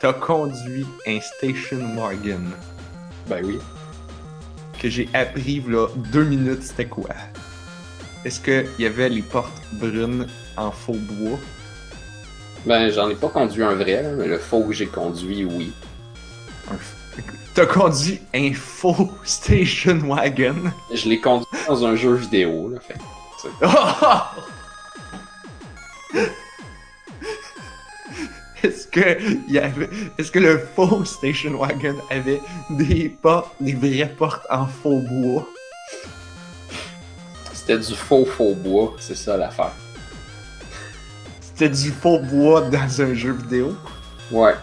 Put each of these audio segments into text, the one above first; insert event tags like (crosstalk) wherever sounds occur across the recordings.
t'as conduit un station wagon Ben oui. que j'ai appris là deux minutes c'était quoi? Est-ce qu'il y avait les portes brunes en faux bois? Ben, j'en ai pas conduit un vrai, mais le faux que j'ai conduit, oui. Un f- T'as conduit un faux (laughs) station wagon? Je l'ai conduit dans un jeu vidéo, là, fait. (laughs) Est-ce que il y avait, est-ce que le faux station wagon avait des portes, des vraies portes en faux bois? C'était du faux faux bois, c'est ça l'affaire. C'était du faux bois dans un jeu vidéo? Ouais.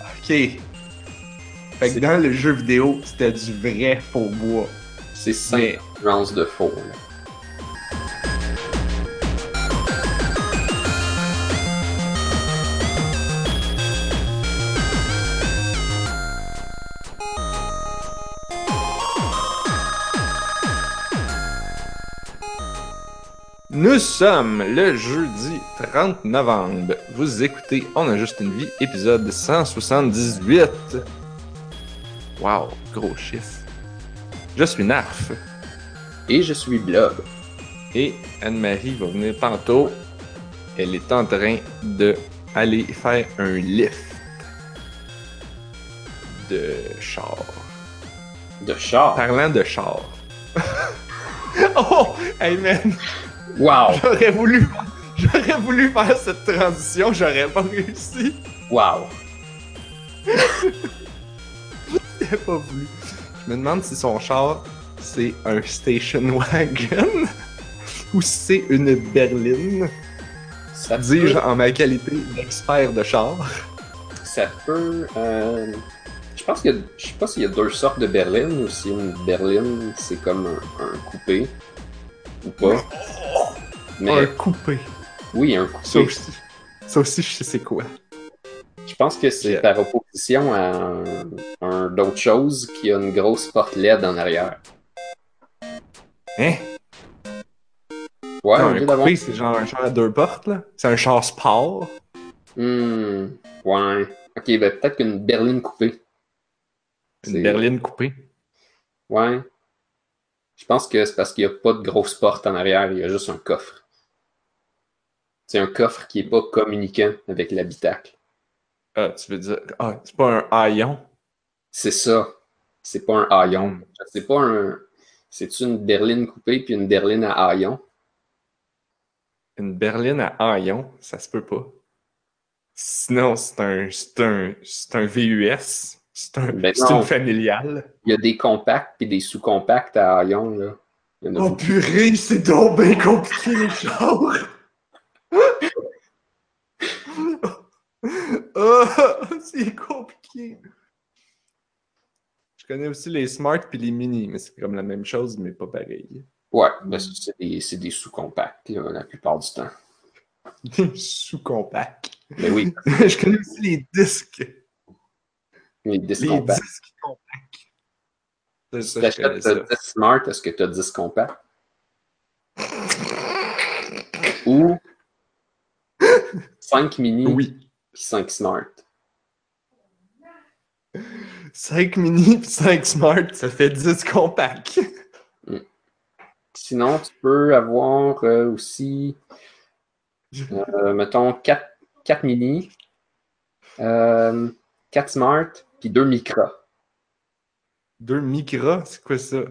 Ok. Fait que dans le jeu vidéo, c'était du vrai faux bois. C'est 5 Mais nuances de faux, là. Nous sommes le jeudi 30 novembre. Vous écoutez On a juste une vie, épisode 178. Wow, gros chiffre. Je suis Narf Et je suis Blob. et Anne-Marie va venir tantôt. Elle est en train de aller faire un lift de char. De char. Parlant de char. (laughs) oh, hey man, Wow! (laughs) j'aurais voulu, j'aurais voulu faire cette transition, j'aurais pas réussi. Wow! (laughs) J'ai pas voulu. Je me demande si son char, c'est un station wagon (laughs) ou si c'est une berline. Ça Dis-je peut, en ma qualité d'expert de char. ça peut euh, je pense que je sais pas s'il y a deux sortes de berlines ou si une berline c'est comme un, un coupé ou pas. Mais Un coupé. oui, un Ça coupé. aussi, ça aussi, je sais c'est quoi. Je pense que c'est par opposition à un, un d'autres choses qui a une grosse porte LED en arrière. Hein? Ouais, Non, un coupé, c'est genre un char à deux portes, là. C'est un char sport. Hmm, ouais. Ok, ben peut-être qu'une berline coupée. Une berline coupée. Ouais. Je pense que c'est parce qu'il n'y a pas de grosse porte en arrière, il y a juste un coffre. C'est un coffre qui n'est pas communiquant avec l'habitacle. Ah, tu veux dire. Ah, c'est pas un haillon? C'est ça. C'est pas un haillon. C'est pas un. C'est-tu une berline coupée puis une berline à haillon? Une berline à haillon, ça se peut pas. Sinon, c'est un, c'est un, c'est un VUS. C'est un, Ben c'est une familiale. Il y a des compacts puis des sous-compacts à haillon, là. Il y en a Oh beaucoup. purée, c'est donc bien compliqué les chars! Oh, (laughs) c'est compliqué! Je connais aussi les smart puis les mini, mais c'est comme la même chose, mais pas pareil. Ouais, ça, c'est des, des sous-compacts, la plupart du temps. Sous-compact. Mais oui, (laughs) Je connais aussi les disques. les disques Les compacts. disques compacts. Ça, je connais t'achètes ça. 10 Smart, est-ce que tu as 10 compacts? Ou (laughs) 5 mini? Oui. Puis 5 Smart. 5 mini puis 5 smart, ça fait 10 compacts. Sinon, tu peux avoir euh, aussi, euh, mettons, 4, 4 mini, euh, 4 Smart, puis 2 Micra. Deux micras, c'est quoi ça?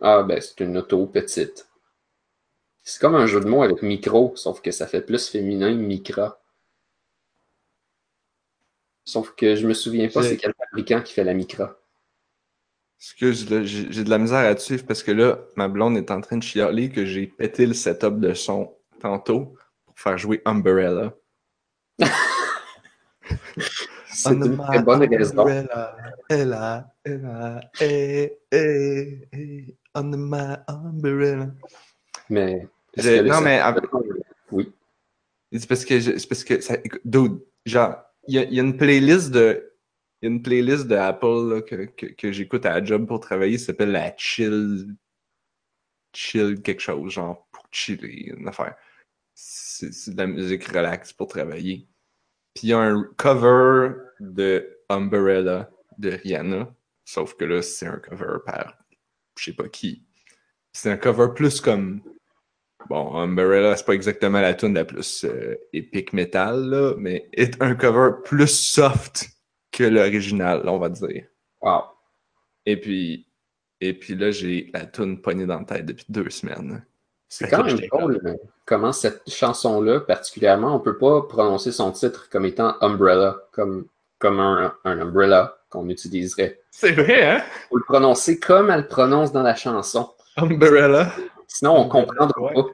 Ah, ben, c'est une auto petite. C'est comme un jeu de mots avec micro, sauf que ça fait plus féminin, Micra. Sauf que je me souviens pas c'est quel fabricant qui fait la Micra. Excuse, j'ai de la misère à te suivre parce que là, ma blonde est en train de chialer que j'ai pété le setup de son tantôt pour faire jouer Umbrella. (laughs) C'est une très bonne raison. Umbrella, Ella, Ella, eh, eh, eh, under my umbrella. Mais. non, mais Oui. C'est parce que, c'est parce que ça, écoute, dude, genre, y y a une playlist de, il y a une playlist de Apple que, que, j'écoute à la job pour travailler, ça s'appelle la chill, chill quelque chose, genre pour chiller, une affaire. C'est de la musique relax pour travailler. Puis il y a un cover de Umbrella de Rihanna. Sauf que là, c'est un cover par je sais pas qui. C'est un cover plus comme. Bon, Umbrella, c'est pas exactement la tune la plus euh, épique metal, là, mais est un cover plus soft que l'original, on va dire. Wow. Et puis, et puis là, j'ai la tune poignée dans la tête depuis deux semaines. C'est quand même drôle euh, comment cette chanson-là, particulièrement, on peut pas prononcer son titre comme étant Umbrella, comme, comme un, un umbrella qu'on utiliserait. C'est vrai, hein? faut le prononcer comme elle le prononce dans la chanson. Umbrella. Sinon, on comprendra ouais. pas.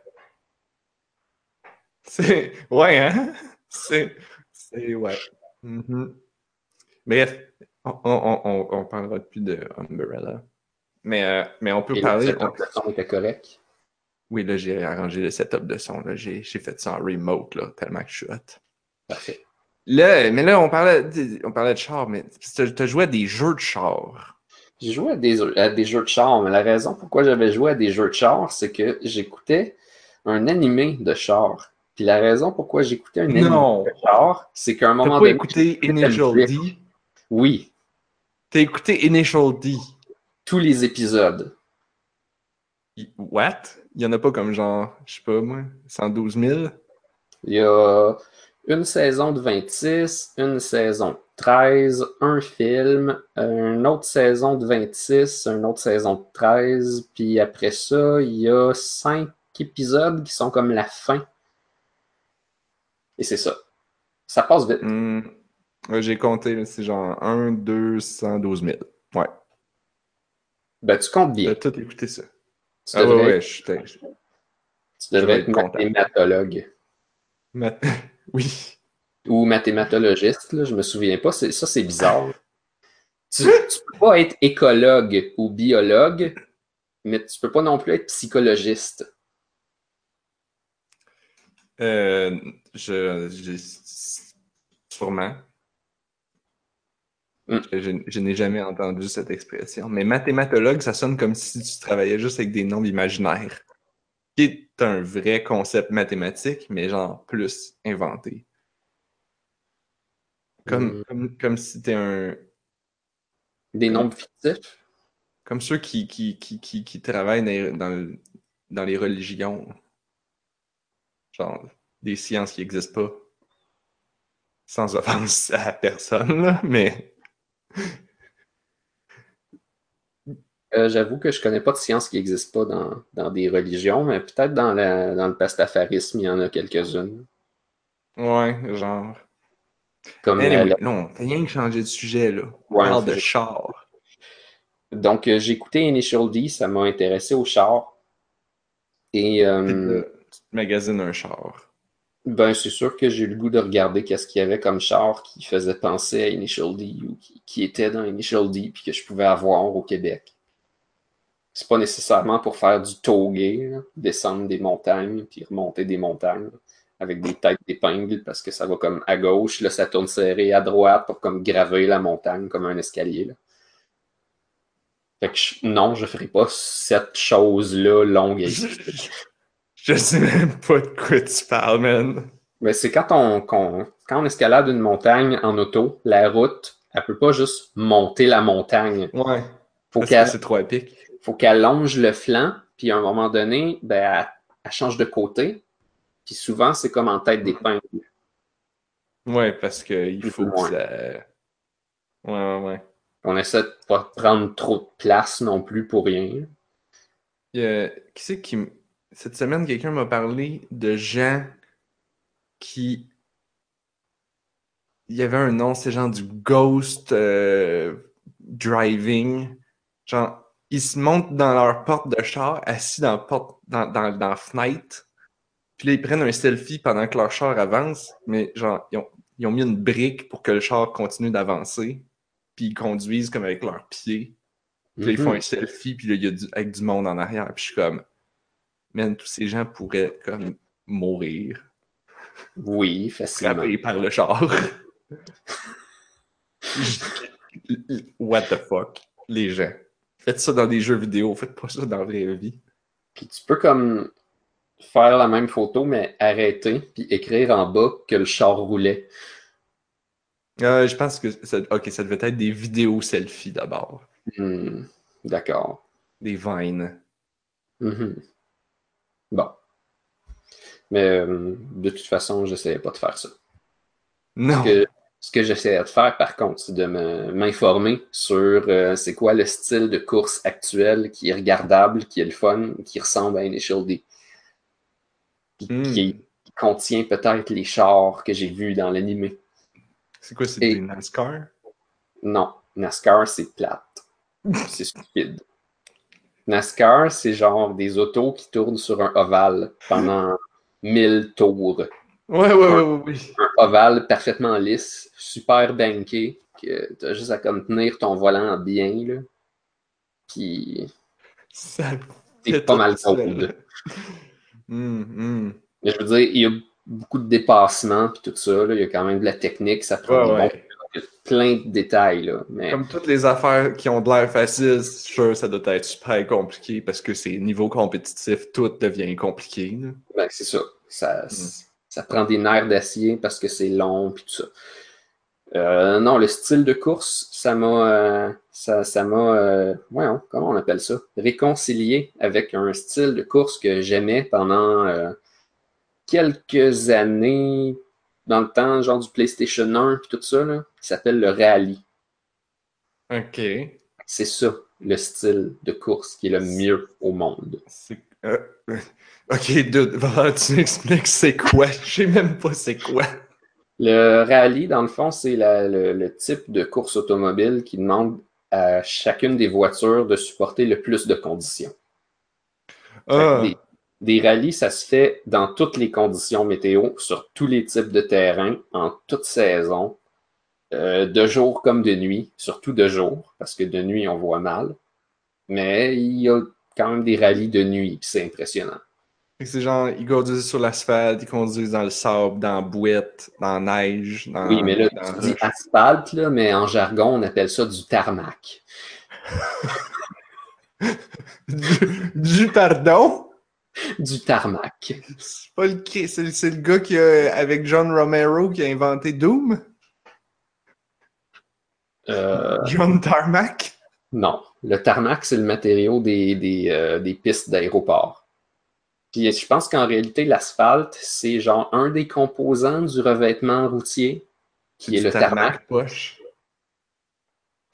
C'est. Ouais, hein? C'est. C'est. Ouais. Bref, on, on, on, on parlera plus de Umbrella. Mais, euh, mais on peut Et parler. le on- son était correct? Oui, là, j'ai arrangé le setup de son. j'ai fait ça en remote, là, tellement que je suis hot. Parfait. Là, mais là, on parlait, de- on parlait de char, mais tu as joué à des jeux de char. J'ai joué à des, à des jeux de char, mais la raison pourquoi j'avais joué à des jeux de char, c'est que j'écoutais un animé de char. Puis la raison pourquoi j'écoutais un animé Non. de char, c'est qu'à un T'as moment donné. écouté j'écoutais Initial D? Oui, T'as écouté Initial D? tous les épisodes. What? Il y en a pas comme genre, je sais pas moi, 112 000? Il y a une saison de 26, une saison de 13, un film, une autre saison de 26, une autre saison de 13, puis après ça, il y a cinq épisodes qui sont comme la fin. Et c'est ça. Ça passe vite. Hmm. Ouais, j'ai compté, c'est genre 1, 2, 112 000. Ouais. Ben, tu comptes bien. T'as tout écouté ça. Tu Ah ouais, devrais, ouais, je tu devrais être être mathématologue Ma- (laughs) Oui. ou mathématologiste, là, je me souviens pas. Ça, c'est bizarre. Tu, tu peux pas être écologue ou biologue, mais tu peux pas non plus être psychologiste. Euh, je, je- Sûrement. Hmm. Je, je- n'ai jamais entendu cette expression. Mais mathématologue, ça sonne comme si tu travaillais juste avec des nombres imaginaires. Qui est un vrai concept mathématique, mais genre plus inventé. Comme, Hmm. comme, comme si t'es un. Des nombres fictifs? Comme ceux qui, qui, qui, qui, qui travaillent dans, les- dans, dans les religions. Genre, des sciences qui n'existent pas. Sans offense à personne, là, mais. Euh, J'avoue que je connais pas de sciences qui n'existent pas dans, dans des religions, mais peut-être dans, dans le pastafarisme, il y en a quelques-unes. Ouais, genre. Comme la- Anyway, la- là, on fait rien que changer de sujet, là. On Ouais, parle de char. Donc, euh, j'ai écouté Initial D, ça m'a intéressé au char. Et euh, tu te magasines un char. ben, c'est sûr que j'ai eu le goût de regarder qu'est-ce qu'il y avait comme char qui faisait penser à Initial D ou qui, qui était dans Initial D puis que je pouvais avoir au Québec. C'est pas nécessairement pour faire du togué, là, descendre des montagnes puis remonter des montagnes avec des têtes d'épingle parce que ça va comme à gauche, là ça tourne serré à droite pour comme graver la montagne comme un escalier. Là. Fait que je- non, je ferai pas cette chose-là longue et Je, sais même pas de quoi tu parles, man. Mais c'est quand on, quand on escalade une montagne en auto, la route, elle peut pas juste monter la montagne. Ouais. Faut qu'elle c'est trop épique. faut qu'elle longe le flanc, puis à un moment donné, ben, elle, elle change de côté. Puis souvent, c'est comme en tête d'épingle. Ouais, parce qu'il faut que ça. Ouais, ouais, ouais. On essaie de pas prendre trop de place non plus pour rien. Qui c'est qui. Cette semaine, quelqu'un m'a parlé de gens qui. Il y avait un nom, c'est genre du ghost euh, driving. Genre, ils se montent dans leur porte de char, assis dans la porte, dans, dans, dans la fenêtre. Puis là, ils prennent un selfie pendant que leur char avance. Mais genre, ils ont, ils ont mis une brique pour que le char continue d'avancer. Puis ils conduisent comme avec leurs pieds. Puis là, ils font Mhm. un selfie, puis là, il y a du, avec du monde en arrière. Puis je suis comme, man, tous ces gens pourraient comme mourir, Oui, facilement. frappés par le char. (laughs) What the fuck, les gens. Faites ça dans des jeux vidéo, faites pas ça dans la vraie vie. Puis tu peux comme faire la même photo, mais arrêter, puis écrire en bas que le char roulait. Euh, je pense que ça, ok, ça devait être des vidéos selfies d'abord. Hmm, D'accord. Des vines. Mhm. Bon. Mais euh, de toute façon, j'essayais pas de faire ça. Non. Ce que, ce que j'essayais de faire, par contre, c'est de me- m'informer sur euh, c'est quoi le style de course actuel qui est regardable, qui est le fun, qui ressemble à Initial D. Hmm. Qui, qui contient peut-être les chars que j'ai vus dans l'animé. C'est quoi, c'est Et- des NASCAR? Non, NASCAR, c'est plate. (laughs) C'est stupide. NASCAR, c'est genre des autos qui tournent sur un ovale pendant 1000 tours. Ouais, ouais, ouais, ouais, oui. Un ovale parfaitement lisse, super banké, que t'as juste à comme tenir ton volant bien, là. Puis Ça fait pas mal cold. Hum, hum. Mais je veux dire, il y a beaucoup de dépassements puis tout ça, là. Il y a quand même de la technique, ça prend Ouais, des bons- plein de détails, là. Mais Comme toutes les affaires qui ont de l'air facile, sûr, ça doit être super compliqué parce que c'est niveau compétitif, tout devient compliqué. là. Ben, c'est ça. Ça, Mm. ça prend des nerfs d'acier parce que c'est long puis tout ça. Euh, non, le style de course, ça m'a, euh, ça, ça m'a, euh, comment on appelle ça, réconcilié avec un style de course que j'aimais pendant quelques années, dans le temps, genre du PlayStation 1 puis tout ça, là, qui s'appelle le rallye. Ok. C'est ça, le style de course qui est le mieux au monde. Euh, (laughs) Ok, dude, tu m'expliques c'est quoi? (laughs) Je sais même pas c'est quoi. Le rallye, dans le fond, c'est le, le type de course automobile qui demande à chacune des voitures de supporter le plus de conditions. Ah, Des, des rallyes, ça se fait dans toutes les conditions météo, sur tous les types de terrain, en toute saison, euh, de jour comme de nuit, surtout de jour, parce que de nuit, on voit mal. Mais il y a quand même des rallyes de nuit, c'est impressionnant. C'est genre, ils conduisent sur l'asphalte, ils conduisent dans le sable, dans la bouette, dans la neige, dans Oui, mais là, dans tu dis asphalte, là, mais en jargon, on appelle ça du tarmac. (laughs) Du, du pardon? Du tarmac. C'est pas le c'est c'est le gars qui a, avec John Romero qui a inventé Doom? Euh, John Tarmac? non. Le tarmac, c'est le matériau des, des, euh, des pistes d'aéroport. Puis je pense qu'en réalité, l'asphalte, c'est genre un des composants du revêtement routier, qui est le tarmac. poche.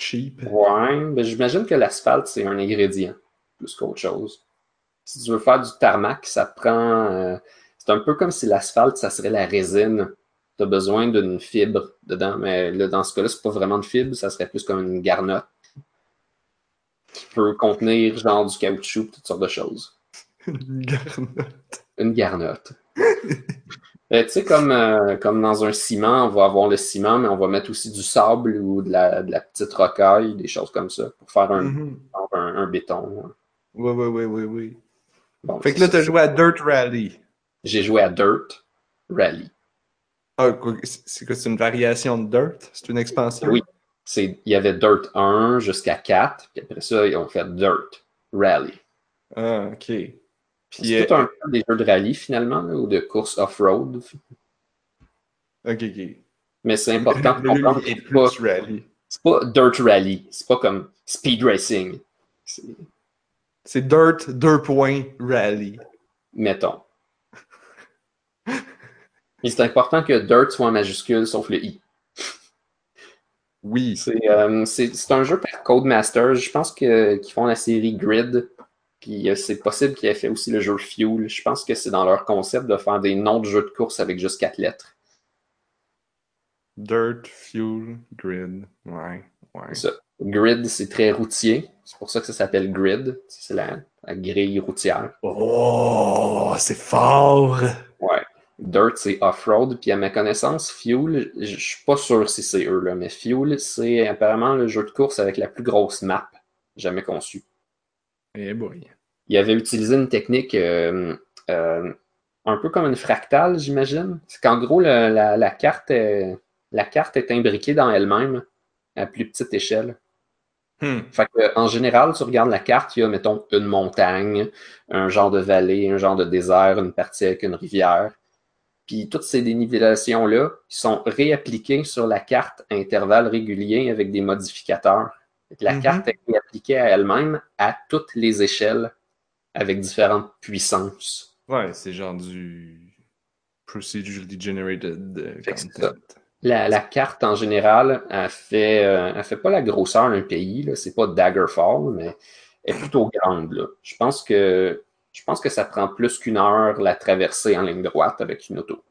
Cheap. Ouais, mais j'imagine que l'asphalte, c'est un ingrédient, plus qu'autre chose. Si tu veux faire du tarmac, ça prend. euh, c'est un peu comme si l'asphalte, ça serait la résine. Tu as besoin d'une fibre dedans, mais là, dans ce cas-là, c'est pas vraiment de fibre, ça serait plus comme une garnotte qui peut contenir genre du caoutchouc, toutes sortes de choses. Une garnotte. Une garnotte. (laughs) Euh, tu sais, comme, euh, comme dans un ciment, on va avoir le ciment, mais on va mettre aussi du sable ou de la, de la petite rocaille, des choses comme ça, pour faire un, Mhm. un, un béton. Ouais, ouais, ouais, ouais, ouais. Bon, Fait que là, t'as ça. joué à Dirt Rally. J'ai joué à Dirt Rally. Ah, c'est quoi, c'est une variation de Dirt? C'est une expansion? Oui. Il y avait Dirt 1 jusqu'à 4, puis après ça, ils ont fait Dirt Rally. Ah, ok. C'est euh, tout un peu des jeux de rallye finalement, là, ou de course off-road. ok, ok. Mais c'est important de comprendre que c'est pas, pas Dirt Rally. C'est pas comme Speed Racing. C'est- Dirt 2. Rally. mettons. (laughs) Mais c'est important que Dirt soit en majuscule sauf le I. Oui. C'est euh, un jeu par Codemasters. Je pense qu'ils font la série Grid. Puis euh, c'est possible qu'ils aient fait aussi le jeu Fuel. Je pense que c'est dans leur concept de faire des noms de jeux de course avec juste quatre lettres. Dirt, Fuel, Grid. Ouais, ouais. C'est ça. Grid, c'est très routier. C'est pour ça que ça s'appelle Grid. C'est la, la grille routière. Oh, c'est fort! Ouais. Dirt, c'est off-road. Puis à ma connaissance, Fuel, je suis pas sûr si c'est eux, là, mais Fuel, c'est apparemment le jeu de course avec la plus grosse map jamais conçue. Eh boy. Il avait utilisé une technique euh, euh, un peu comme une fractale, j'imagine. C'est qu'en gros, la, la carte est, la carte est imbriquée dans elle-même à plus petite échelle. Hmm. Fait que, en général, tu regardes la carte, il y a, mettons, une montagne, un genre de vallée, un genre de désert, une partie avec une rivière. Puis toutes ces dénivellations-là sont réappliquées sur la carte à intervalles réguliers avec des modificateurs. La Mhm. carte est réappliquée à elle-même à toutes les échelles avec différentes puissances. Ouais, c'est genre du procedurally generated euh, content. La, la carte en général, elle fait, euh, elle fait pas la grosseur d'un pays. là. C'est pas Daggerfall, mais elle est plutôt grande. Là. Je pense que je pense que ça prend plus qu'une heure la traverser en ligne droite avec une auto,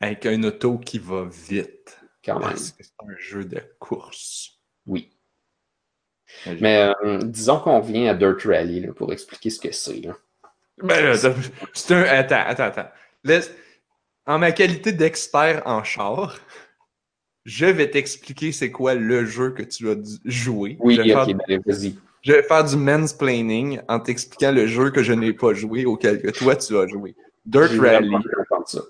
Avec un auto qui va vite. quand même. Parce que c'est un jeu de course. Oui. Mais, euh, disons qu'on vient à Dirt Rally là, pour expliquer ce que c'est. là. Ben c'est un. Attends, attends, attends. Laisse- En ma qualité d'expert en char, je vais t'expliquer c'est quoi le jeu que tu as dû jouer. Oui, je, vais ok, faire, ben, vas-y. je vais faire du mansplaining en t'expliquant le jeu que je n'ai pas joué, auquel que toi tu as joué. Dirt Rally. ça.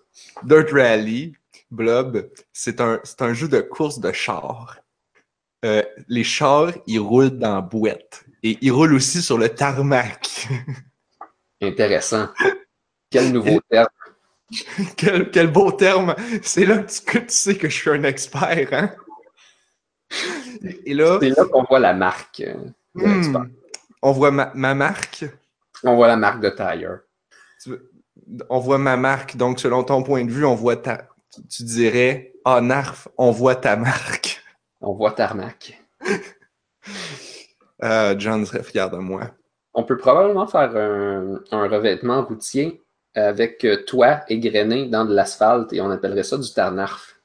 Dirt Rally, Blob, c'est un, jeu de course de chars. Euh, les chars, ils roulent dans la boîte. Et ils roulent aussi sur le tarmac. (laughs) Intéressant. Quel nouveau terme. (laughs) quel, quel beau terme! C'est là que tu, sais que je suis un expert, hein? Et là, C'est là qu'on voit la marque. euh, hmm, on voit ma, ma marque. On voit la marque de Tire. On voit ma marque. Donc, selon ton point de vue, on voit ta. Tu, dirais, ah, Narf, on voit ta marque. On voit Tarmac. Euh, John serait fier de moi. On peut probablement faire un, un revêtement routier avec euh, toit égrené dans de l'asphalte et on appellerait ça du tarnarf.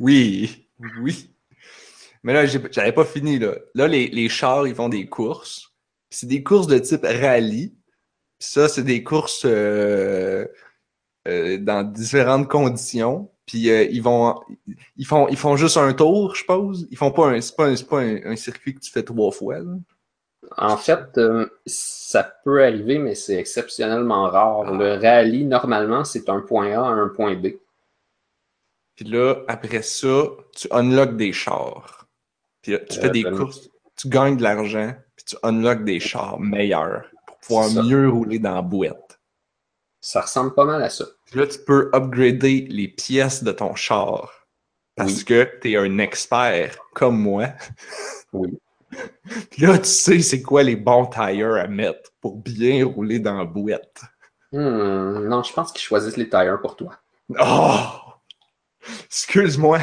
Oui, oui. Mais là, j'avais pas fini, là. Là, les, les chars, ils font des courses. C'est des courses de type rallye. Ça, c'est des courses euh, euh, dans différentes conditions. Puis ils vont ils font ils font juste un tour, je suppose. Ils font pas un c'est pas un, c'est pas un, un circuit que tu fais trois fois. là. En fait, euh, ça peut arriver, mais c'est exceptionnellement rare. Le rallye, normalement, c'est un point A à un point B. Puis là, après ça, tu unlocks des chars. Puis là, tu fais des ben- courses, tu gagnes de l'argent, puis tu unlocks des chars meilleurs pour pouvoir mieux rouler dans la boîte. Ça ressemble pas mal à ça. Puis là, tu peux upgrader les pièces de ton char. Parce Oui. que tu es un expert comme moi. Oui. Puis là, tu sais c'est quoi les bons tires à mettre pour bien rouler dans la boîte? Hmm, non, je pense qu'ils choisissent les tires pour toi. Oh! Excuse-moi.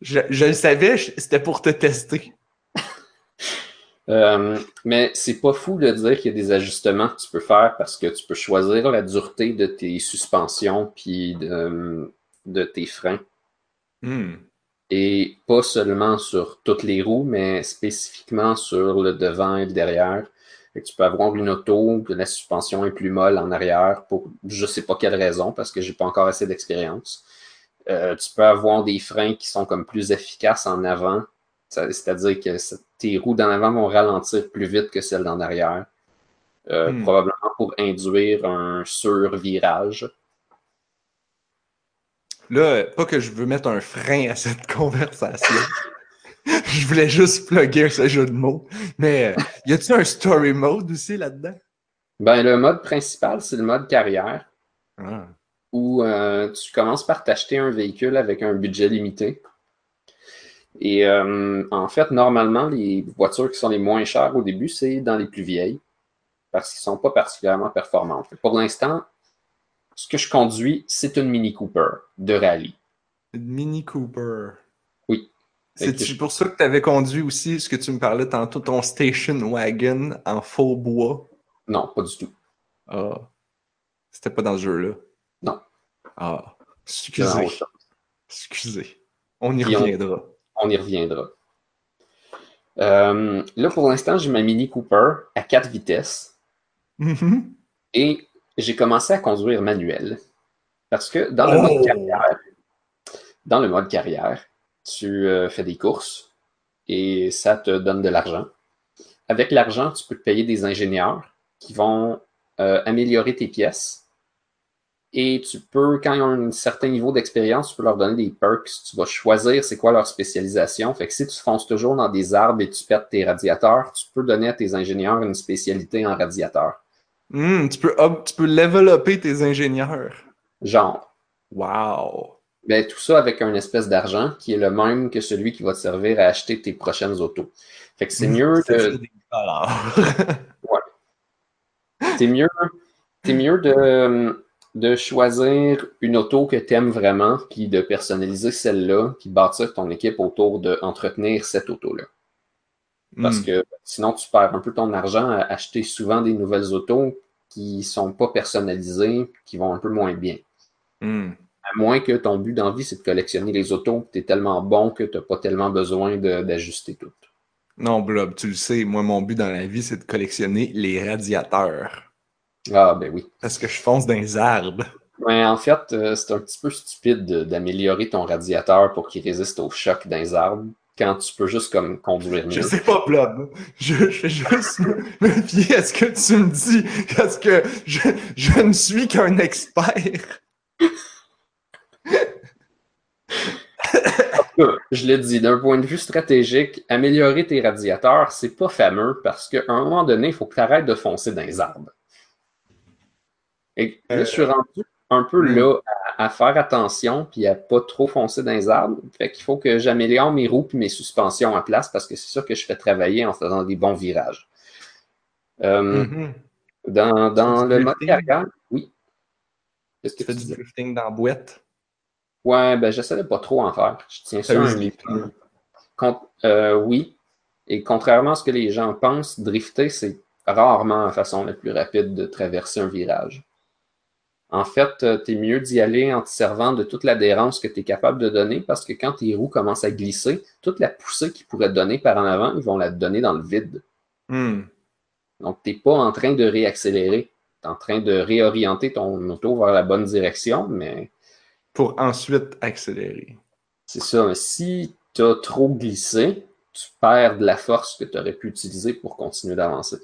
Je, je le savais, c'était pour te tester. (laughs) Euh, mais c'est pas fou de dire qu'il y a des ajustements que tu peux faire parce que tu peux choisir la dureté de tes suspensions puis de, de tes freins. Hmm. Et pas seulement sur toutes les roues, mais spécifiquement sur le devant et le derrière. Tu peux avoir une auto, que la suspension est plus molle en arrière pour je sais pas quelle raison, parce que j'ai pas encore assez d'expérience. Euh, tu peux avoir des freins qui sont comme plus efficaces en avant, c'est-à-dire que tes roues d'en avant vont ralentir plus vite que celles d'en arrière, euh, Hmm. probablement pour induire un survirage. Là, pas que je veux mettre un frein à cette (laughs) conversation. je voulais juste plugger ce jeu de mots. Mais euh, y a-tu un story mode aussi là-dedans? Ben, le mode principal, c'est le mode carrière. Ah. où euh, tu commences par t'acheter un véhicule avec un budget limité. Et euh, en fait, normalement, les voitures qui sont les moins chères au début, c'est dans les plus vieilles, parce qu'ils ne sont pas particulièrement performantes. Pour l'instant, ce que je conduis, c'est une Mini Cooper de rallye. Une Mini Cooper. Oui. C'est je- pour ça que tu avais conduit aussi ce que tu me parlais tantôt, ton station wagon en faux bois. Non, pas du tout. Ah. C'était pas dans ce jeu-là. Non. Ah. Excusez. Excusez. On y reviendra. On y reviendra. Euh, là, pour l'instant, j'ai ma Mini Cooper à 4 vitesses. Mhm. Et j'ai commencé à conduire manuel. Parce que dans le Oh! mode carrière, dans le mode carrière, tu euh, fais des courses et ça te donne de l'argent. Avec l'argent, tu peux te payer des ingénieurs qui vont euh, améliorer tes pièces. Et tu peux, quand ils ont un certain niveau d'expérience, tu peux leur donner des perks. Tu vas choisir c'est quoi leur spécialisation. Fait que si tu fonces toujours dans des arbres et tu pètes tes radiateurs, tu peux donner à tes ingénieurs une spécialité en radiateur. Hmm, tu, peux up- tu peux level tes ingénieurs. Genre. Wow. Ben, tout ça avec un espèce d'argent qui est le même que celui qui va te servir à acheter tes prochaines autos. Fait que c'est mieux Ça de. des. (laughs) C'est mieux, mieux de, de choisir une auto que tu aimes vraiment, puis de personnaliser celle-là, puis bâtir ton équipe autour de entretenir cette auto-là. Parce Hmm. que sinon, tu perds un peu ton argent à acheter souvent des nouvelles autos qui sont pas personnalisées, qui vont un peu moins bien. Hmm. À moins que ton but d'envie, c'est de collectionner les autos, tu es tellement bon que tu n'as pas tellement besoin d'ajuster tout. Non, Blob, tu le sais, moi, mon but dans la vie, c'est de collectionner les radiateurs. Ah, ben oui. Parce que je fonce dans les arbres. Ouais, en fait, euh, c'est un petit peu stupide de- d'améliorer ton radiateur pour qu'il résiste au choc dans les arbres quand tu peux juste comme conduire mieux. Je sais pas, Blob. Je, je fais juste (laughs) me fier à ce que tu me dis. Parce que je, je ne suis qu'un expert. Euh, Je l'ai dit, d'un point de vue stratégique, améliorer tes radiateurs, c'est pas fameux parce qu'à un moment donné, il faut que tu arrêtes de foncer dans les arbres. Et là, je suis rendu un peu là à, à faire attention puis à pas trop foncer dans les arbres. Fait qu'il faut que j'améliore mes roues puis mes suspensions en place parce que c'est ça que je fais travailler en faisant des bons virages. Euh, Mhm. Dans, dans le mode carrière, oui. Qu'est-ce que Tu fais du drifting dans la boîte? Ouais, ben j'essaie de pas trop en faire. Je tiens ça à un. Con- euh, oui. Et contrairement à ce que les gens pensent, drifter, c'est rarement la façon la plus rapide de traverser un virage. En fait, euh, t'es mieux d'y aller en te servant de toute l'adhérence que tu es capable de donner parce que quand tes roues commencent à glisser, toute la poussée qu'ils pourraient te donner par en avant, ils vont la donner dans le vide. Hmm. Donc, tu n'es pas en train de réaccélérer. Tu es en train de réorienter ton auto vers la bonne direction, mais Pour ensuite accélérer. c'est ça. Mais si tu as trop glissé, tu perds de la force que tu aurais pu utiliser pour continuer d'avancer.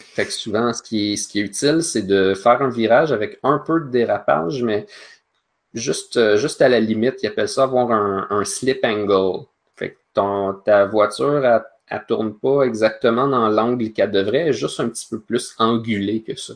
Fait que souvent, ce qui est, ce qui est utile, c'est de faire un virage avec un peu de dérapage, mais juste, euh, juste à la limite. Ils appellent ça avoir un, un slip angle. Fait que ton, ta voiture, elle, elle tourne pas exactement dans l'angle qu'elle devrait, elle est juste un petit peu plus angulée que ça.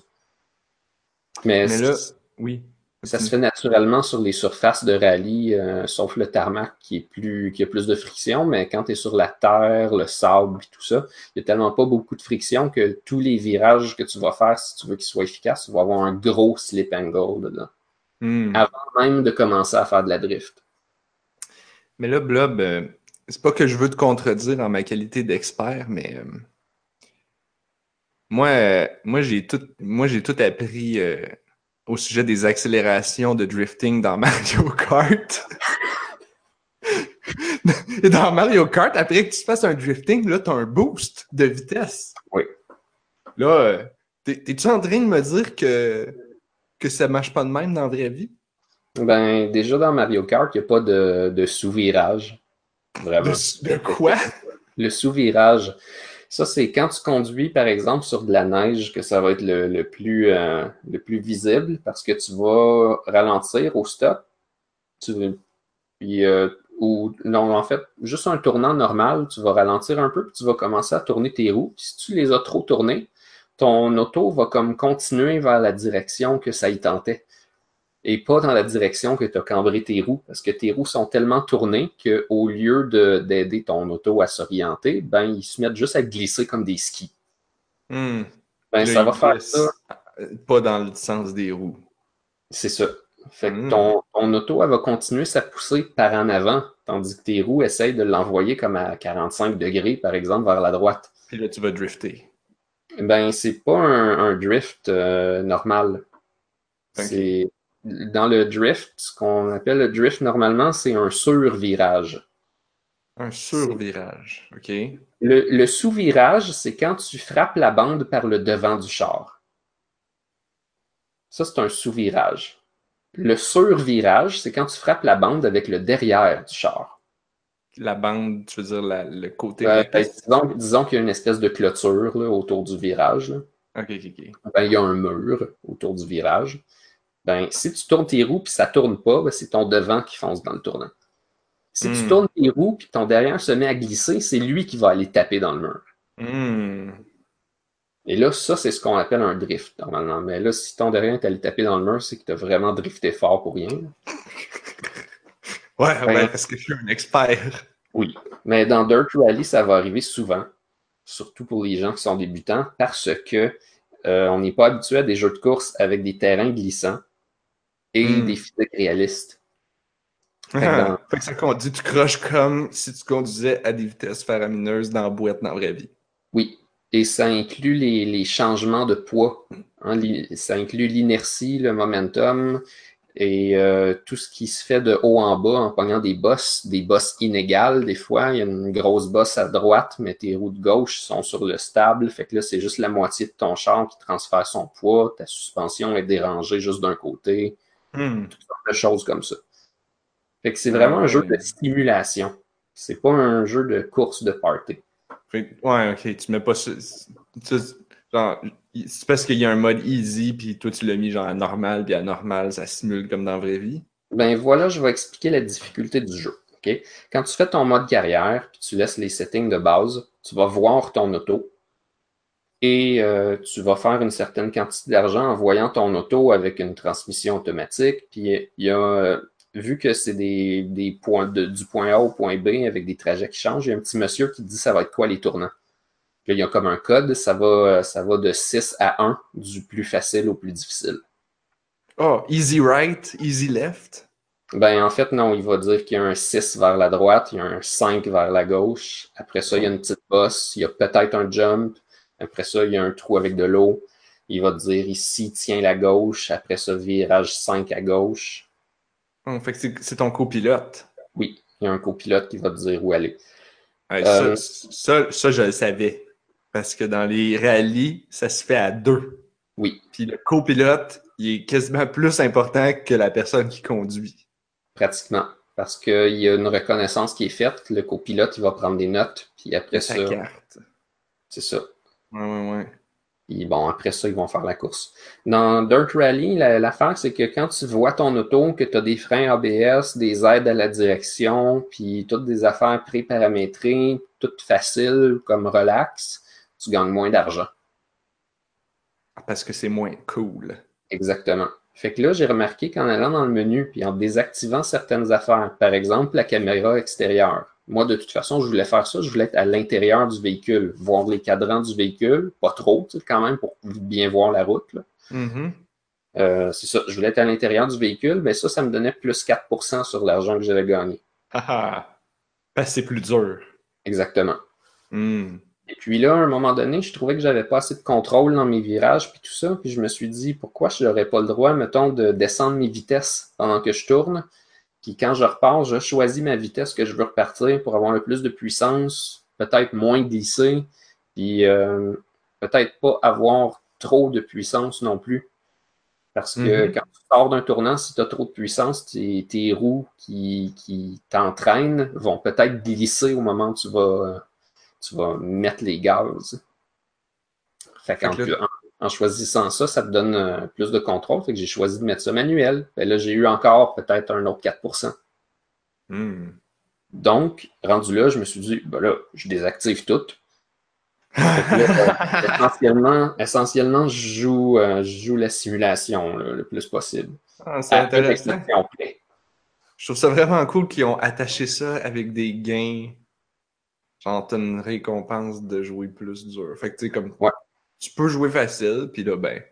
Mais, Mais là, oui. Ça se fait naturellement sur les surfaces de rallye, euh, sauf le tarmac qui est plus, qui a plus de friction, mais quand tu es sur la terre, le sable et tout ça, il n'y a tellement pas beaucoup de friction que tous les virages que tu vas faire, si tu veux qu'ils soient efficaces, tu vas avoir un gros slip angle dedans, Hmm. avant même de commencer à faire de la drift. Mais là, Blob, euh, c'est pas que je veux te contredire en ma qualité d'expert, mais euh, moi, moi j'ai tout, moi, tout appris au sujet des accélérations de drifting dans (laughs) Mario Kart. Et dans Mario Kart, après que tu fasses un drifting, là, tu as un boost de vitesse. Oui. Là, euh, t'es- t'es-tu en train de me dire que, que ça marche pas de même dans la vraie vie? Ben, déjà dans Mario Kart, il n'y a pas de, de sous-virage. Vraiment. De, de quoi? Le sous-virage, ça, c'est quand tu conduis, par exemple, sur de la neige, que ça va être le, euh, plus visible parce que tu vas ralentir au stop. Puis, euh, ou, non, en fait, juste un tournant normal, tu vas ralentir un peu, puis tu vas commencer à tourner tes roues. Si tu les as trop tournées, ton auto va comme continuer vers la direction que ça y tentait et pas dans la direction que tu as cambré tes roues, parce que tes roues sont tellement tournées qu'au lieu de- d'aider ton auto à s'orienter, ben ils se mettent juste à glisser comme des skis. Hmm. Ben ça va faire ça, euh, Pas dans le sens des roues. c'est ça. Fait que Mm. ton, ton auto, elle va continuer sa poussée par en avant, tandis que tes roues essayent de l'envoyer comme à 45 degrés, par exemple, vers la droite. Puis là, tu vas drifter. Ben, c'est pas un, un drift euh, normal. Ok. Dans le drift, ce qu'on appelle le drift normalement, c'est un survirage. Un survirage. OK. Le, le sous-virage, c'est quand tu frappes la bande par le devant du char. Ça, c'est un sous-virage. Le survirage, c'est quand tu frappes la bande avec le derrière du char. La bande, tu veux dire la- le côté. Euh, disons disons qu'il y a une espèce de clôture là, autour du virage. là. Ok, ok, ok. Ben, il y a un mur autour du virage. Ben, si tu tournes tes roues puis ça tourne pas, ben, c'est ton devant qui fonce dans le tournant. Si tu Hmm. tournes tes roues puis ton derrière se met à glisser, c'est lui qui va aller taper dans le mur. Hmm. Et là, ça, c'est ce qu'on appelle un drift, normalement. Mais là, si ton derrière est allé taper dans le mur, c'est que tu as vraiment drifté fort pour rien. (laughs) ouais, ben, ouais, parce que je suis un expert. Oui. Mais dans Dirt Rally, ça va arriver souvent. Surtout pour les gens qui sont débutants, parce que euh, on n'est pas habitué à des jeux de course avec des terrains glissants et Hmm. des physiques réalistes. Fait que dans- fait que ça conduit, tu croches comme si tu conduisais à des vitesses faramineuses dans la boîte dans la vraie vie. Oui, et ça inclut les, les changements de poids. hein, ça inclut l'inertie, le momentum et euh, tout ce qui se fait de haut en bas en pognant des bosses, des bosses inégales. Des fois, il y a une grosse bosse à droite, mais tes roues de gauche sont sur le stable. Fait que là, c'est juste la moitié de ton char qui transfère son poids. Ta suspension est dérangée juste d'un côté. Hmm. de choses comme ça. Fait que c'est vraiment un jeu de Ouais. stimulation. C'est pas un jeu de course de party. Ouais, ok, tu mets pas ça. tu- genre, c'est parce qu'il y a un mode easy, puis toi tu l'as mis genre à normal, puis à normal, ça simule comme dans la vraie vie. Ben voilà, je vais expliquer la difficulté du jeu. ok? Quand tu fais ton mode carrière, puis tu laisses les settings de base, tu vas voir ton auto et euh, tu vas faire une certaine quantité d'argent en voyant ton auto avec une transmission automatique. Puis il y a, euh, vu que c'est des, des points de- du point A au point B avec des trajets qui changent, il y a un petit monsieur qui dit ça va être quoi les tournants? Puis là, il y a comme un code, ça va, ça va de 6 à 1, du plus facile au plus difficile. Oh, easy right, easy left? Ben, en fait, non, il va dire qu'il y a un 6 vers la droite, il y a un 5 vers la gauche. Après ça, il y a une petite bosse, il y a peut-être un jump. Après ça, il y a un trou avec de l'eau. Il va te dire ici, tiens la gauche. Après ça, virage 5 à gauche. Oh, fait que c'est- ton copilote. Oui, il y a un copilote qui va te dire où aller. Ouais, Euh, ça, ça, ça, je le savais. Parce que dans les rallyes, ça se fait à deux. Oui, Puis le copilote, il est quasiment plus important que la personne qui conduit. pratiquement. Parce qu'il y a une reconnaissance qui est faite. Le copilote, il va prendre des notes. Puis après ça, carte. c'est ça. Ouais, ouais, ouais. Puis bon, après ça, ils vont faire la course. Dans Dirt Rally, la- l'affaire, c'est que quand tu vois ton auto, que tu as des freins ABS, des aides à la direction, puis toutes des affaires pré-paramétrées, toutes faciles, comme relax, tu gagnes moins d'argent. Parce que c'est moins cool. Exactement. Fait que là, j'ai remarqué qu'en allant dans le menu, puis en désactivant certaines affaires, par exemple la caméra extérieure, moi, de toute façon, je voulais faire ça, je voulais être à l'intérieur du véhicule, voir les cadrans du véhicule, pas trop, tu sais, quand même, pour bien voir la route. Mhm. Euh, c'est ça, je voulais être à l'intérieur du véhicule, mais ça, ça me donnait plus 4% sur l'argent que j'avais gagné. Haha. Parce que c'est plus dur. Exactement. Hmm. Et puis là, à un moment donné, je trouvais que j'avais pas assez de contrôle dans mes virages, puis tout ça, puis je me suis dit, pourquoi je n'aurais pas le droit, mettons, de descendre mes vitesses pendant que je tourne, puis quand je repars, je choisis ma vitesse que je veux repartir pour avoir le plus de puissance, peut-être moins glisser, puis euh, peut-être pas avoir trop de puissance non plus. Parce que Mhm. quand tu sors d'un tournant, si tu as trop de puissance, tes, tes roues qui, qui t'entraînent vont peut-être glisser au moment où tu vas, tu vas mettre les gaz. Fait là- en, choisissant ça, ça te donne euh, plus de contrôle. Fait que j'ai choisi de mettre ça manuel. Ben là, j'ai eu encore peut-être un autre 4%. Hmm. Donc, rendu là, je me suis dit, ben là, je désactive tout. Là, euh, (laughs) essentiellement, essentiellement, je joue, euh, je joue la simulation là, le plus possible. Ah, c'est intéressant. Je trouve ça vraiment cool qu'ils ont attaché ça avec des gains. Genre, t'as une récompense de jouer plus dur. Fait que, tu sais, comme. Ouais. Tu peux jouer facile, puis là, ben.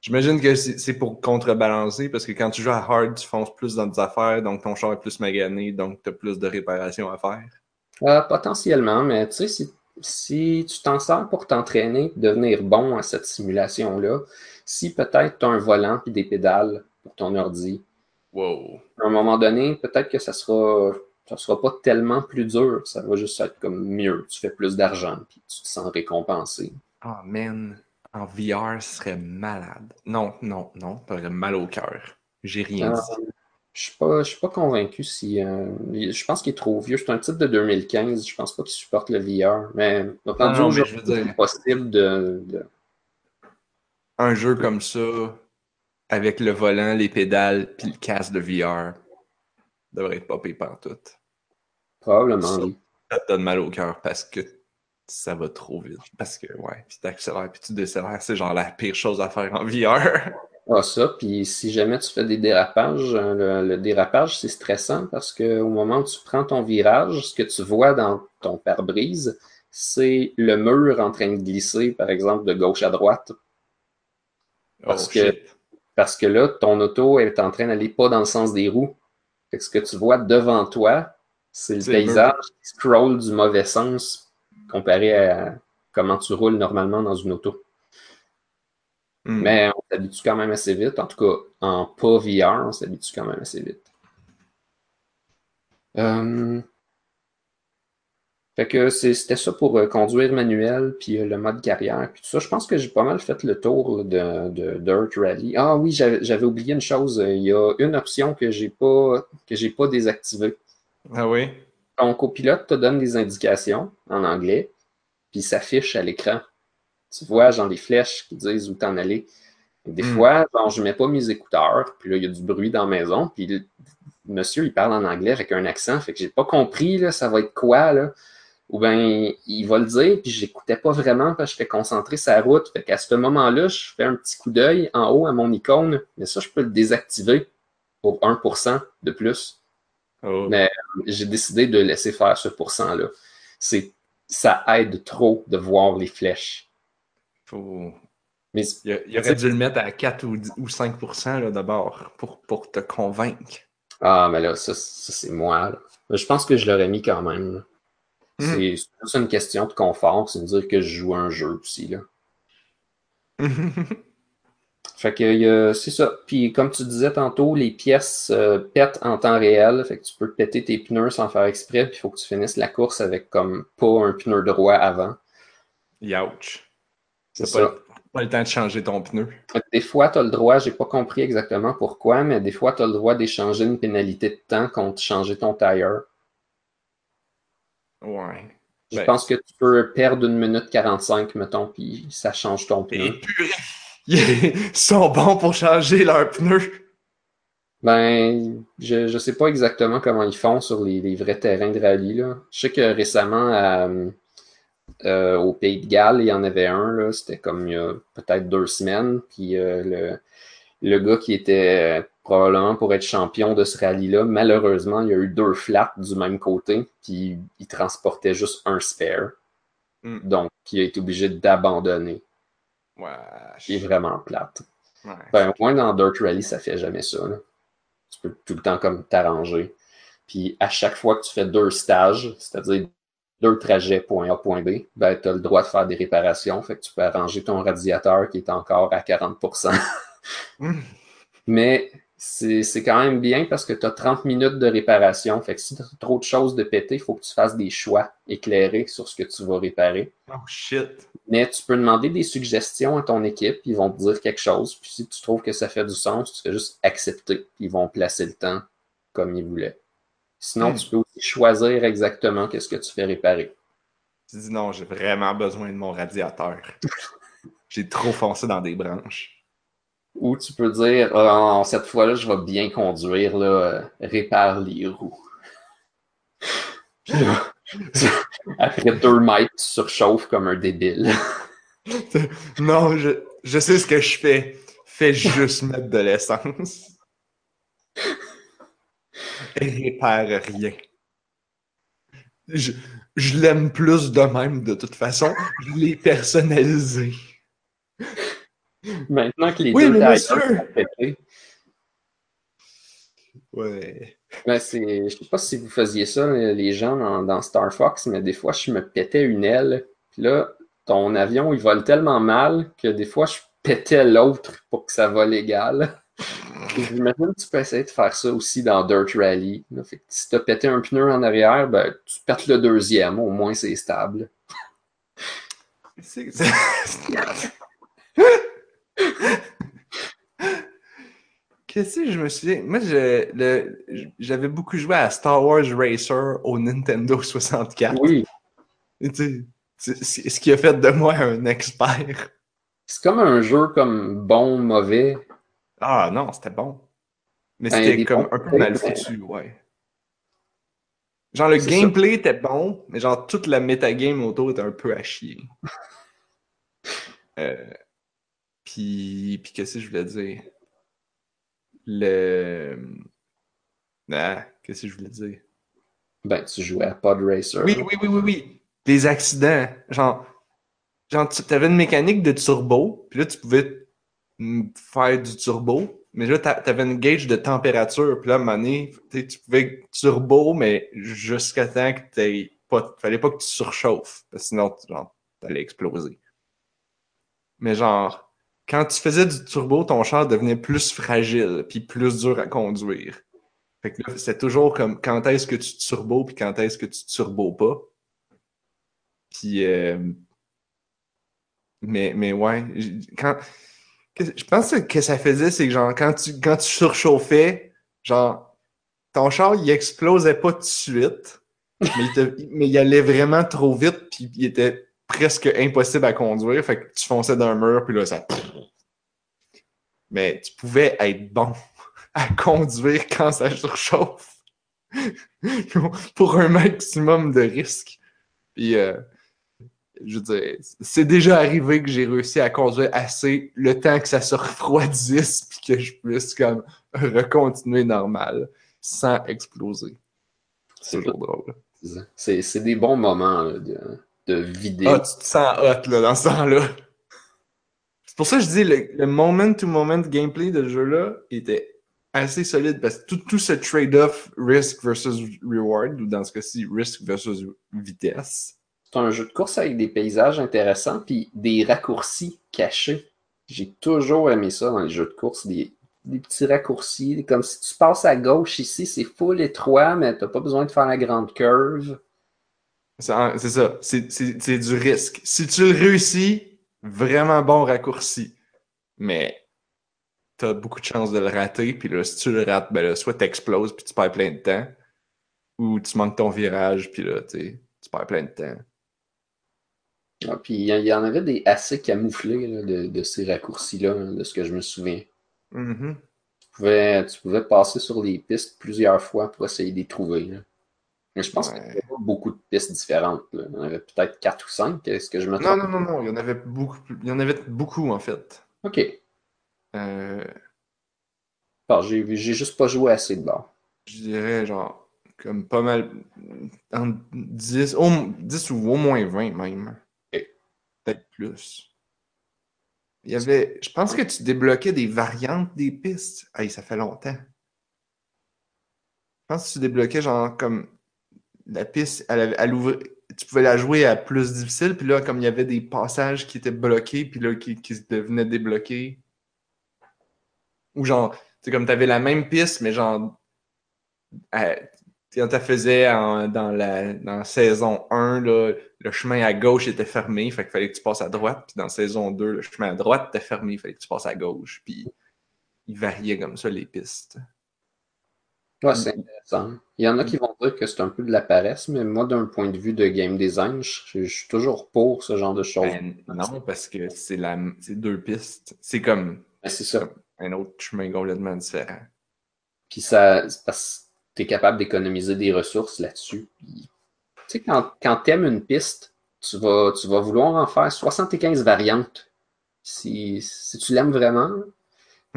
J'imagine que c'est pour contrebalancer, parce que quand tu joues à hard, tu fonces plus dans des affaires, donc ton char est plus magané, donc t'as plus de réparations à faire. Euh, potentiellement, mais tu sais, si, si tu t'en sers pour t'entraîner, devenir bon à cette simulation-là, si peut-être tu as un volant et des pédales pour ton ordi, Wow. à un moment donné, peut-être que ça sera, ça sera pas tellement plus dur, ça va juste être comme mieux. Tu fais plus d'argent puis tu te sens récompensé. Oh man, en VR, ce serait malade. Non, non, non, t'aurais mal au cœur. J'ai rien Euh, dit. je suis pas, je suis pas convaincu si. euh, je pense qu'il est trop vieux. C'est un titre de 2015. Je pense pas qu'il supporte le VR. Mais rendu non, mais je veux dire- c'est possible de, de- Un jeu comme ça, avec le volant, les pédales, puis le casque de VR, devrait être pas payé tout. probablement. Ça. oui. Ça te donne mal au cœur parce que ça va trop vite. Parce que, ouais, puis t'accélères, puis tu décélères, c'est genre la pire chose à faire en (laughs) VR. Ah, ça, puis si jamais tu fais des dérapages, hein, le, le dérapage, c'est stressant parce que au moment où tu prends ton virage, ce que tu vois dans ton pare-brise, c'est le mur en train de glisser, par exemple, de gauche à droite. Parce, Oh, que, shit. parce que là, ton auto elle est en train d'aller pas dans le sens des roues. Fait que ce que tu vois devant toi, c'est le paysage qui scroll du mauvais sens comparé à comment tu roules normalement dans une auto. Hmm. Mais on s'habitue quand même assez vite. En tout cas, en pas VR, on s'habitue quand même assez vite. Euh, Fait que c'était ça pour euh, conduire manuel, puis euh, le mode carrière, puis tout ça. Je pense que j'ai pas mal fait le tour de, de Dirt Rally. Ah oui, j'avais j'avais oublié une chose. Il y a une option que j'ai pas que j'ai pas désactivée. Ah oui? Ton copilote te donne des indications en anglais, puis il s'affiche à l'écran. Tu vois, genre des flèches qui disent où t'en aller. Des Hmm. fois, genre, je mets pas mes écouteurs, puis là, il y a du bruit dans la maison, puis le monsieur, il parle en anglais avec un accent, fait que j'ai pas compris, là, ça va être quoi, là. Ou bien, il va le dire, puis j'écoutais pas vraiment parce que j'étais concentré sur la route. Fait qu'à ce moment-là, je fais un petit coup d'œil en haut à mon icône, mais ça, je peux le désactiver pour 1% de plus Oh. Mais- j'ai décidé de laisser faire ce pourcent-là. C'est, ça aide trop de voir les flèches. Faut... Mais Il, il aurait dû le mettre à 4 ou, 10 ou 5% là, d'abord pour, pour te convaincre. ah, mais là, ça, ça, c'est moi. là. Je pense que je l'aurais mis quand même. là. Mhm. C'est c'est juste une question de confort, c'est de dire que je joue à un jeu aussi. Là. (laughs) Fait que c'est ça. Puis comme tu disais tantôt, les pièces euh, pètent en temps réel. Fait que tu peux péter tes pneus sans faire exprès. Puis il faut que tu finisses la course avec comme pas un pneu droit avant. Youch. C'est ça. pas, pas le temps de changer ton pneu. Des fois, tu as le droit, j'ai pas compris exactement pourquoi, mais des fois, tu as le droit d'échanger une pénalité de temps contre changer ton tire. Ouais. Je Ben. pense que tu peux perdre une minute 45, mettons, puis ça change ton Et pneu. Ils sont bons pour changer leurs pneus. Ben, je, je sais pas exactement comment ils font sur les, les vrais terrains de rallye, là. Je sais que récemment, à, euh, au Pays de Galles, il y en avait un. C'était comme il y a peut-être deux semaines, puis euh, le, le gars qui était euh, probablement pour être champion de ce rallye-là, malheureusement, il y a eu deux flats du même côté, puis il transportait juste un spare. Hmm. Donc, il a été obligé d'abandonner. Ouais. Il est vraiment plate. Ouais. Ben, au moins dans Dirt Rally, ça fait jamais ça. là. Tu peux tout le temps comme t'arranger. Puis à chaque fois que tu fais deux stages, c'est-à-dire deux trajets point A, point B, ben, tu as le droit de faire des réparations. Fait que tu peux arranger ton radiateur qui est encore à 40%. Hmm. Mais c'est quand même bien parce que tu as 30 minutes de réparation. Fait que si tu as trop de choses de péter, il faut que tu fasses des choix éclairés sur ce que tu vas réparer. Oh shit. Mais tu peux demander des suggestions à ton équipe, ils vont te dire quelque chose, puis si tu trouves que ça fait du sens, tu fais juste accepter, ils vont placer le temps comme ils voulaient. Sinon, Hmm. tu peux aussi choisir exactement qu'est-ce que tu fais réparer. Tu dis non, j'ai vraiment besoin de mon radiateur. (laughs) j'ai trop foncé dans des branches. Ou tu peux dire, Ah, cette fois-là, je vais bien conduire, là, euh, répare les roues. (laughs) Puis là, tu- (laughs) après deux mètres, tu surchauffes comme un débile. (laughs) Non, je, je sais ce que je fais. Fais juste mettre de l'essence. Et répare rien. Je, je l'aime plus de même de toute façon. Je l'ai personnalisé. Maintenant que les Oui, deux mais sont pétés, Ouais. Ben, c'est, je sais pas si vous faisiez ça, les gens dans, dans Star Fox, mais des fois, je me pétais une aile. Puis là, ton avion, il vole tellement mal que des fois, je pétais l'autre pour que ça vole égal. (laughs) J'imagine que tu peux essayer de faire ça aussi dans Dirt Rally. là. Fait que si tu as pété un pneu en arrière, ben, tu pètes le deuxième. Au moins, c'est stable. C'est- (laughs) c'est- (laughs) Qu'est-ce que je me souviens? Moi, j'avais beaucoup joué à Star Wars Racer au Nintendo 64. Oui, Tu sais, ce qui a fait de moi un expert. c'est comme un jeu comme bon, mauvais. Ah non, c'était bon. Mais Ben, c'était comme un peu mal foutu, ouais. Genre, le gameplay était bon, mais genre, toute la metagame autour était un peu à chier. (laughs) Euh, puis, puis qu'est-ce que je voulais dire? Le... Ah, qu'est-ce que je voulais dire? Ben, tu jouais à Pod Racer. Oui, oui, oui, oui, oui. Les accidents. Genre, genre tu avais une mécanique de turbo, puis là, tu pouvais faire du turbo, mais là, t'a- t'avais une gauge de température, puis là, à un moment donné, tu tu pouvais turbo, mais jusqu'à temps que t'aies pas... Fallait pas que tu surchauffes, parce que sinon, tu- genre, t'allais exploser. Mais genre, quand tu faisais du turbo, ton char devenait plus fragile, puis plus dur à conduire. Fait que là, c'est toujours comme quand est-ce que tu turbo, puis quand est-ce que tu turbo pas? Puis, euh, mais, mais ouais, quand, je pense que que ça faisait, c'est que genre, quand tu, quand tu surchauffais, genre, ton char, il explosait pas tout de suite, mais il, mais il allait vraiment trop vite, puis il était presque impossible à conduire, fait que tu fonçais dans un mur, puis là, ça... Mais tu pouvais être bon (laughs) à conduire quand ça surchauffe (laughs) pour un maximum de risques. Puis, euh, je veux dire, c'est déjà arrivé que j'ai réussi à conduire assez le temps que ça se refroidisse puis que je puisse comme recontinuer normal sans exploser. C'est toujours drôle. C'est des bons moments là, de vider. Ah, tu te sens hot là, dans ce temps-là. C'est pour ça que je dis le, le moment-to-moment gameplay de ce jeu-là était assez solide parce que tout, tout ce trade-off risk versus reward, ou dans ce cas-ci, risk versus vitesse, C'est un jeu de course avec des paysages intéressants puis des raccourcis cachés. J'ai toujours aimé ça dans les jeux de course, des, des petits raccourcis. Comme si tu passes à gauche ici, c'est full étroit, mais t'as pas besoin de faire la grande curve. C'est ça, c'est du risque. Si tu le réussis, vraiment bon raccourci. Mais t'as beaucoup de chances de le rater, puis là, si tu le rates, ben là, soit t'exploses puis tu perds plein de temps, ou tu manques ton virage, puis là, tu perds plein de temps. Ah, puis il y, en avait des assez camouflés là, de, de ces raccourcis-là, hein, de ce que je me souviens. Mhm. Tu pouvais, tu pouvais passer sur les pistes plusieurs fois pour essayer de les trouver. là. Mais je pense Ouais. qu'il y avait pas beaucoup de pistes différentes. là. Il y en avait peut-être quatre ou cinq. Est-ce que je me Non, trompe? non, non, non, il y en avait beaucoup, il y en avait beaucoup, en fait. Ok. Euh, j'ai j'ai juste pas joué assez de bord. je dirais, genre, comme pas mal, entre 10, au, 10 ou au moins 20 même. Peut-être plus. Il y avait, je pense que tu débloquais des variantes des pistes. Hey, ça fait longtemps. Je pense que tu débloquais, genre, comme la piste, elle, elle tu pouvais la jouer à plus difficile, puis là, comme il y avait des passages qui étaient bloqués, puis là, qui, qui devenaient débloqués. Ou genre, c'est comme tu avais la même piste, mais genre, quand tu faisais en- dans, la, dans la saison 1, là, le chemin à gauche était fermé, fait qu'il fallait que tu passes à droite, puis dans saison 2, le chemin à droite était fermé, il fallait que tu passes à gauche, puis il variait comme ça les pistes. Ouais, c'est intéressant. Il y en a qui vont dire que c'est un peu de la paresse, mais moi, d'un point de vue de game design, je, je suis toujours pour ce genre de choses. Ben, non, parce que c'est la c'est deux pistes. C'est comme Ben, c'est ça. un autre chemin complètement différent. Puis ça, parce que t'es capable d'économiser des ressources là-dessus. Tu sais, quand, quand t'aimes une piste, tu vas, tu vas vouloir en faire 75 variantes. Si, si tu l'aimes vraiment,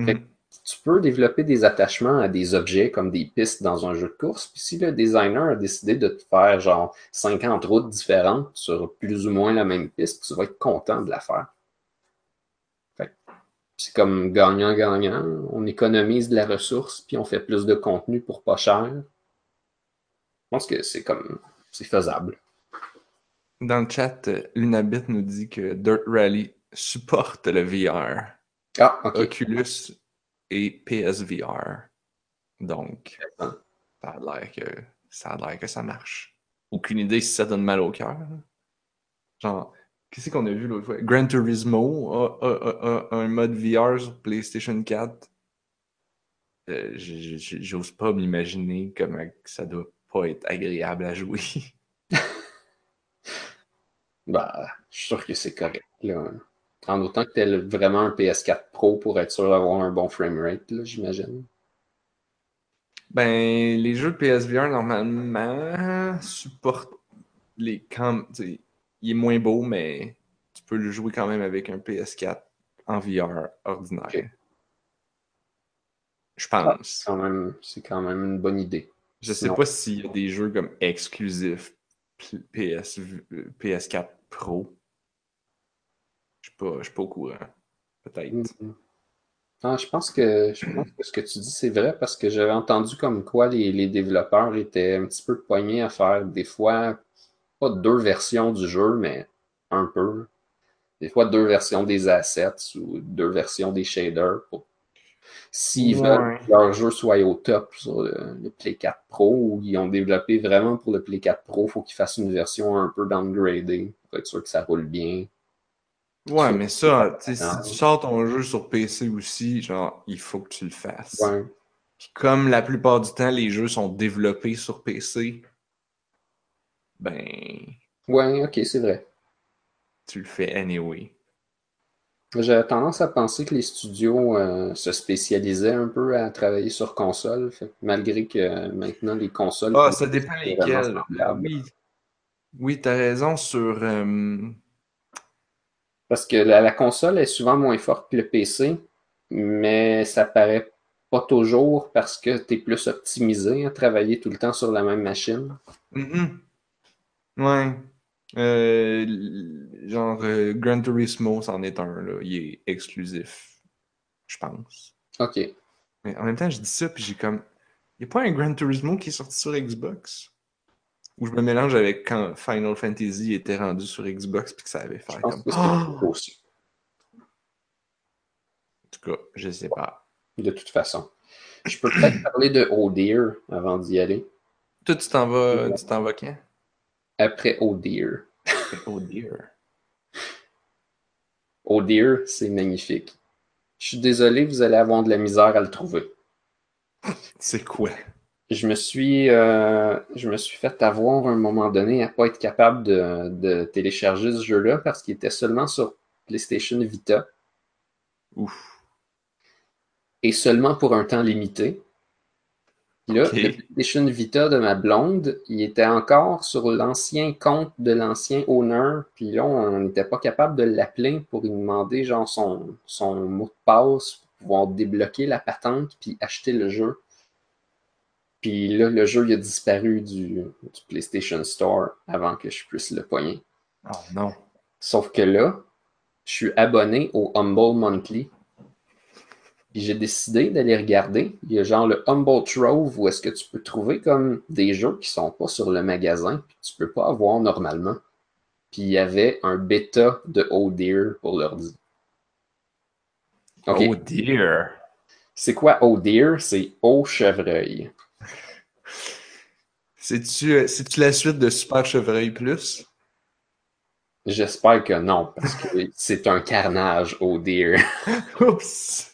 Fait Mhm. Tu peux développer des attachements à des objets comme des pistes dans un jeu de course. Puis si le designer a décidé de te faire genre 50 routes différentes sur plus ou moins la même piste, tu vas être content de la faire. C'est comme gagnant-gagnant. On économise de la ressource, puis on fait plus de contenu pour pas cher. Je pense que c'est comme c'est faisable. Dans le chat, euh, Lunabit nous dit que Dirt Rally supporte le VR, Ah, ok. Oculus et PSVR. Donc, ça a l'air que ça a l'air que ça marche. Aucune idée si ça donne mal au cœur. Genre, qu'est-ce qu'on a vu l'autre fois? Gran Turismo a, a- a- a un mode VR sur PlayStation 4. Euh, J'ose pas m'imaginer comment ça doit pas être agréable à jouer. (laughs) Bah, je suis sûr que c'est correct. Là. En autant que tu aies vraiment un PS4 Pro pour être sûr d'avoir un bon framerate, là, j'imagine. Ben, les jeux de PSVR, normalement, supportent les cam... Il est moins beau, mais tu peux le jouer quand même avec un PS4 en VR ordinaire. Je Ah, pense. c'est quand même- c'est quand même une bonne idée. Je sais pas s'il y a des jeux comme exclusifs PS, euh, PS4 Pro. Je suis pas, je suis pas au courant. Peut-être. Mhm. Ah, je pense que je pense que ce que tu dis, c'est vrai parce que j'avais entendu comme quoi les, les développeurs étaient un petit peu poignés à faire des fois pas deux versions du jeu, mais un peu. Des fois deux versions des assets ou deux versions des shaders. pour- S'ils Ouais. veulent que leur jeu soit au top sur le, le Play 4 Pro ou ils ont développé vraiment pour le Play 4 Pro, il faut qu'ils fassent une version un peu downgradée pour être sûr que ça roule bien. Ouais, mais ça, si tu sors ton jeu sur PC aussi, genre, il faut que tu le fasses. Ouais. Puis comme la plupart du temps, les jeux sont développés sur PC, ben, Ouais, ok, c'est vrai. tu le fais anyway. J'ai tendance à penser que les studios euh, se spécialisaient un peu à travailler sur console, fait malgré que euh, maintenant les consoles. Ah, ça dépend semblable. Oui, oui, t'as raison sur. euh, Parce que la, la console est souvent moins forte que le PC, mais ça paraît pas toujours parce que tu es plus optimisé à travailler tout le temps sur la même machine. mhm. Ouais. Euh, genre, euh, Gran Turismo, c'en est un, là. Il est exclusif, je pense. Ok. Mais en même temps, je dis ça, puis j'ai comme. Il n'y a pas un Gran Turismo qui est sorti sur Xbox? Ou je me mélange avec quand Final Fantasy était rendu sur Xbox, puis que ça avait fait Je comme. que Ah! aussi, En tout cas, je sais pas. de toute façon. Je peux peut-être parler de Oh Dear avant d'y aller. Toi, tu t'en vas, tu t'en vas quand? Après Oh Dear. Oh dear. (laughs) Oh Dear, c'est magnifique. Je suis désolé, vous allez avoir de la misère à le trouver. C'est quoi? Je me suis, euh, je me suis fait avoir à un moment donné à pas être capable de, de télécharger ce jeu-là parce qu'il était seulement sur PlayStation Vita Ouf. et seulement pour un temps limité. Là, le PlayStation Vita de ma blonde, il était encore sur l'ancien compte de l'ancien owner, puis là, on n'était pas capable de l'appeler pour lui demander genre son, son mot de passe pour pouvoir débloquer la patente puis acheter le jeu. Puis là, le jeu il a disparu du, du PlayStation Store avant que je puisse le pogner. Oh non. Sauf que là, je suis abonné au Humble Monthly. Puis j'ai décidé d'aller regarder. Il y a genre le Humble Trove où est-ce que tu peux trouver comme des jeux qui sont pas sur le magasin, puis tu peux pas avoir normalement. Puis il y avait un bêta de Oh Dear pour l'ordi. Ok. Oh dear. C'est quoi Oh Dear? C'est Oh Chevreuil. C'est-tu euh, c'est-tu la suite de Super Chevreuil Plus? J'espère que non, parce que (laughs) c'est un carnage Oh Dear. (laughs) Oups!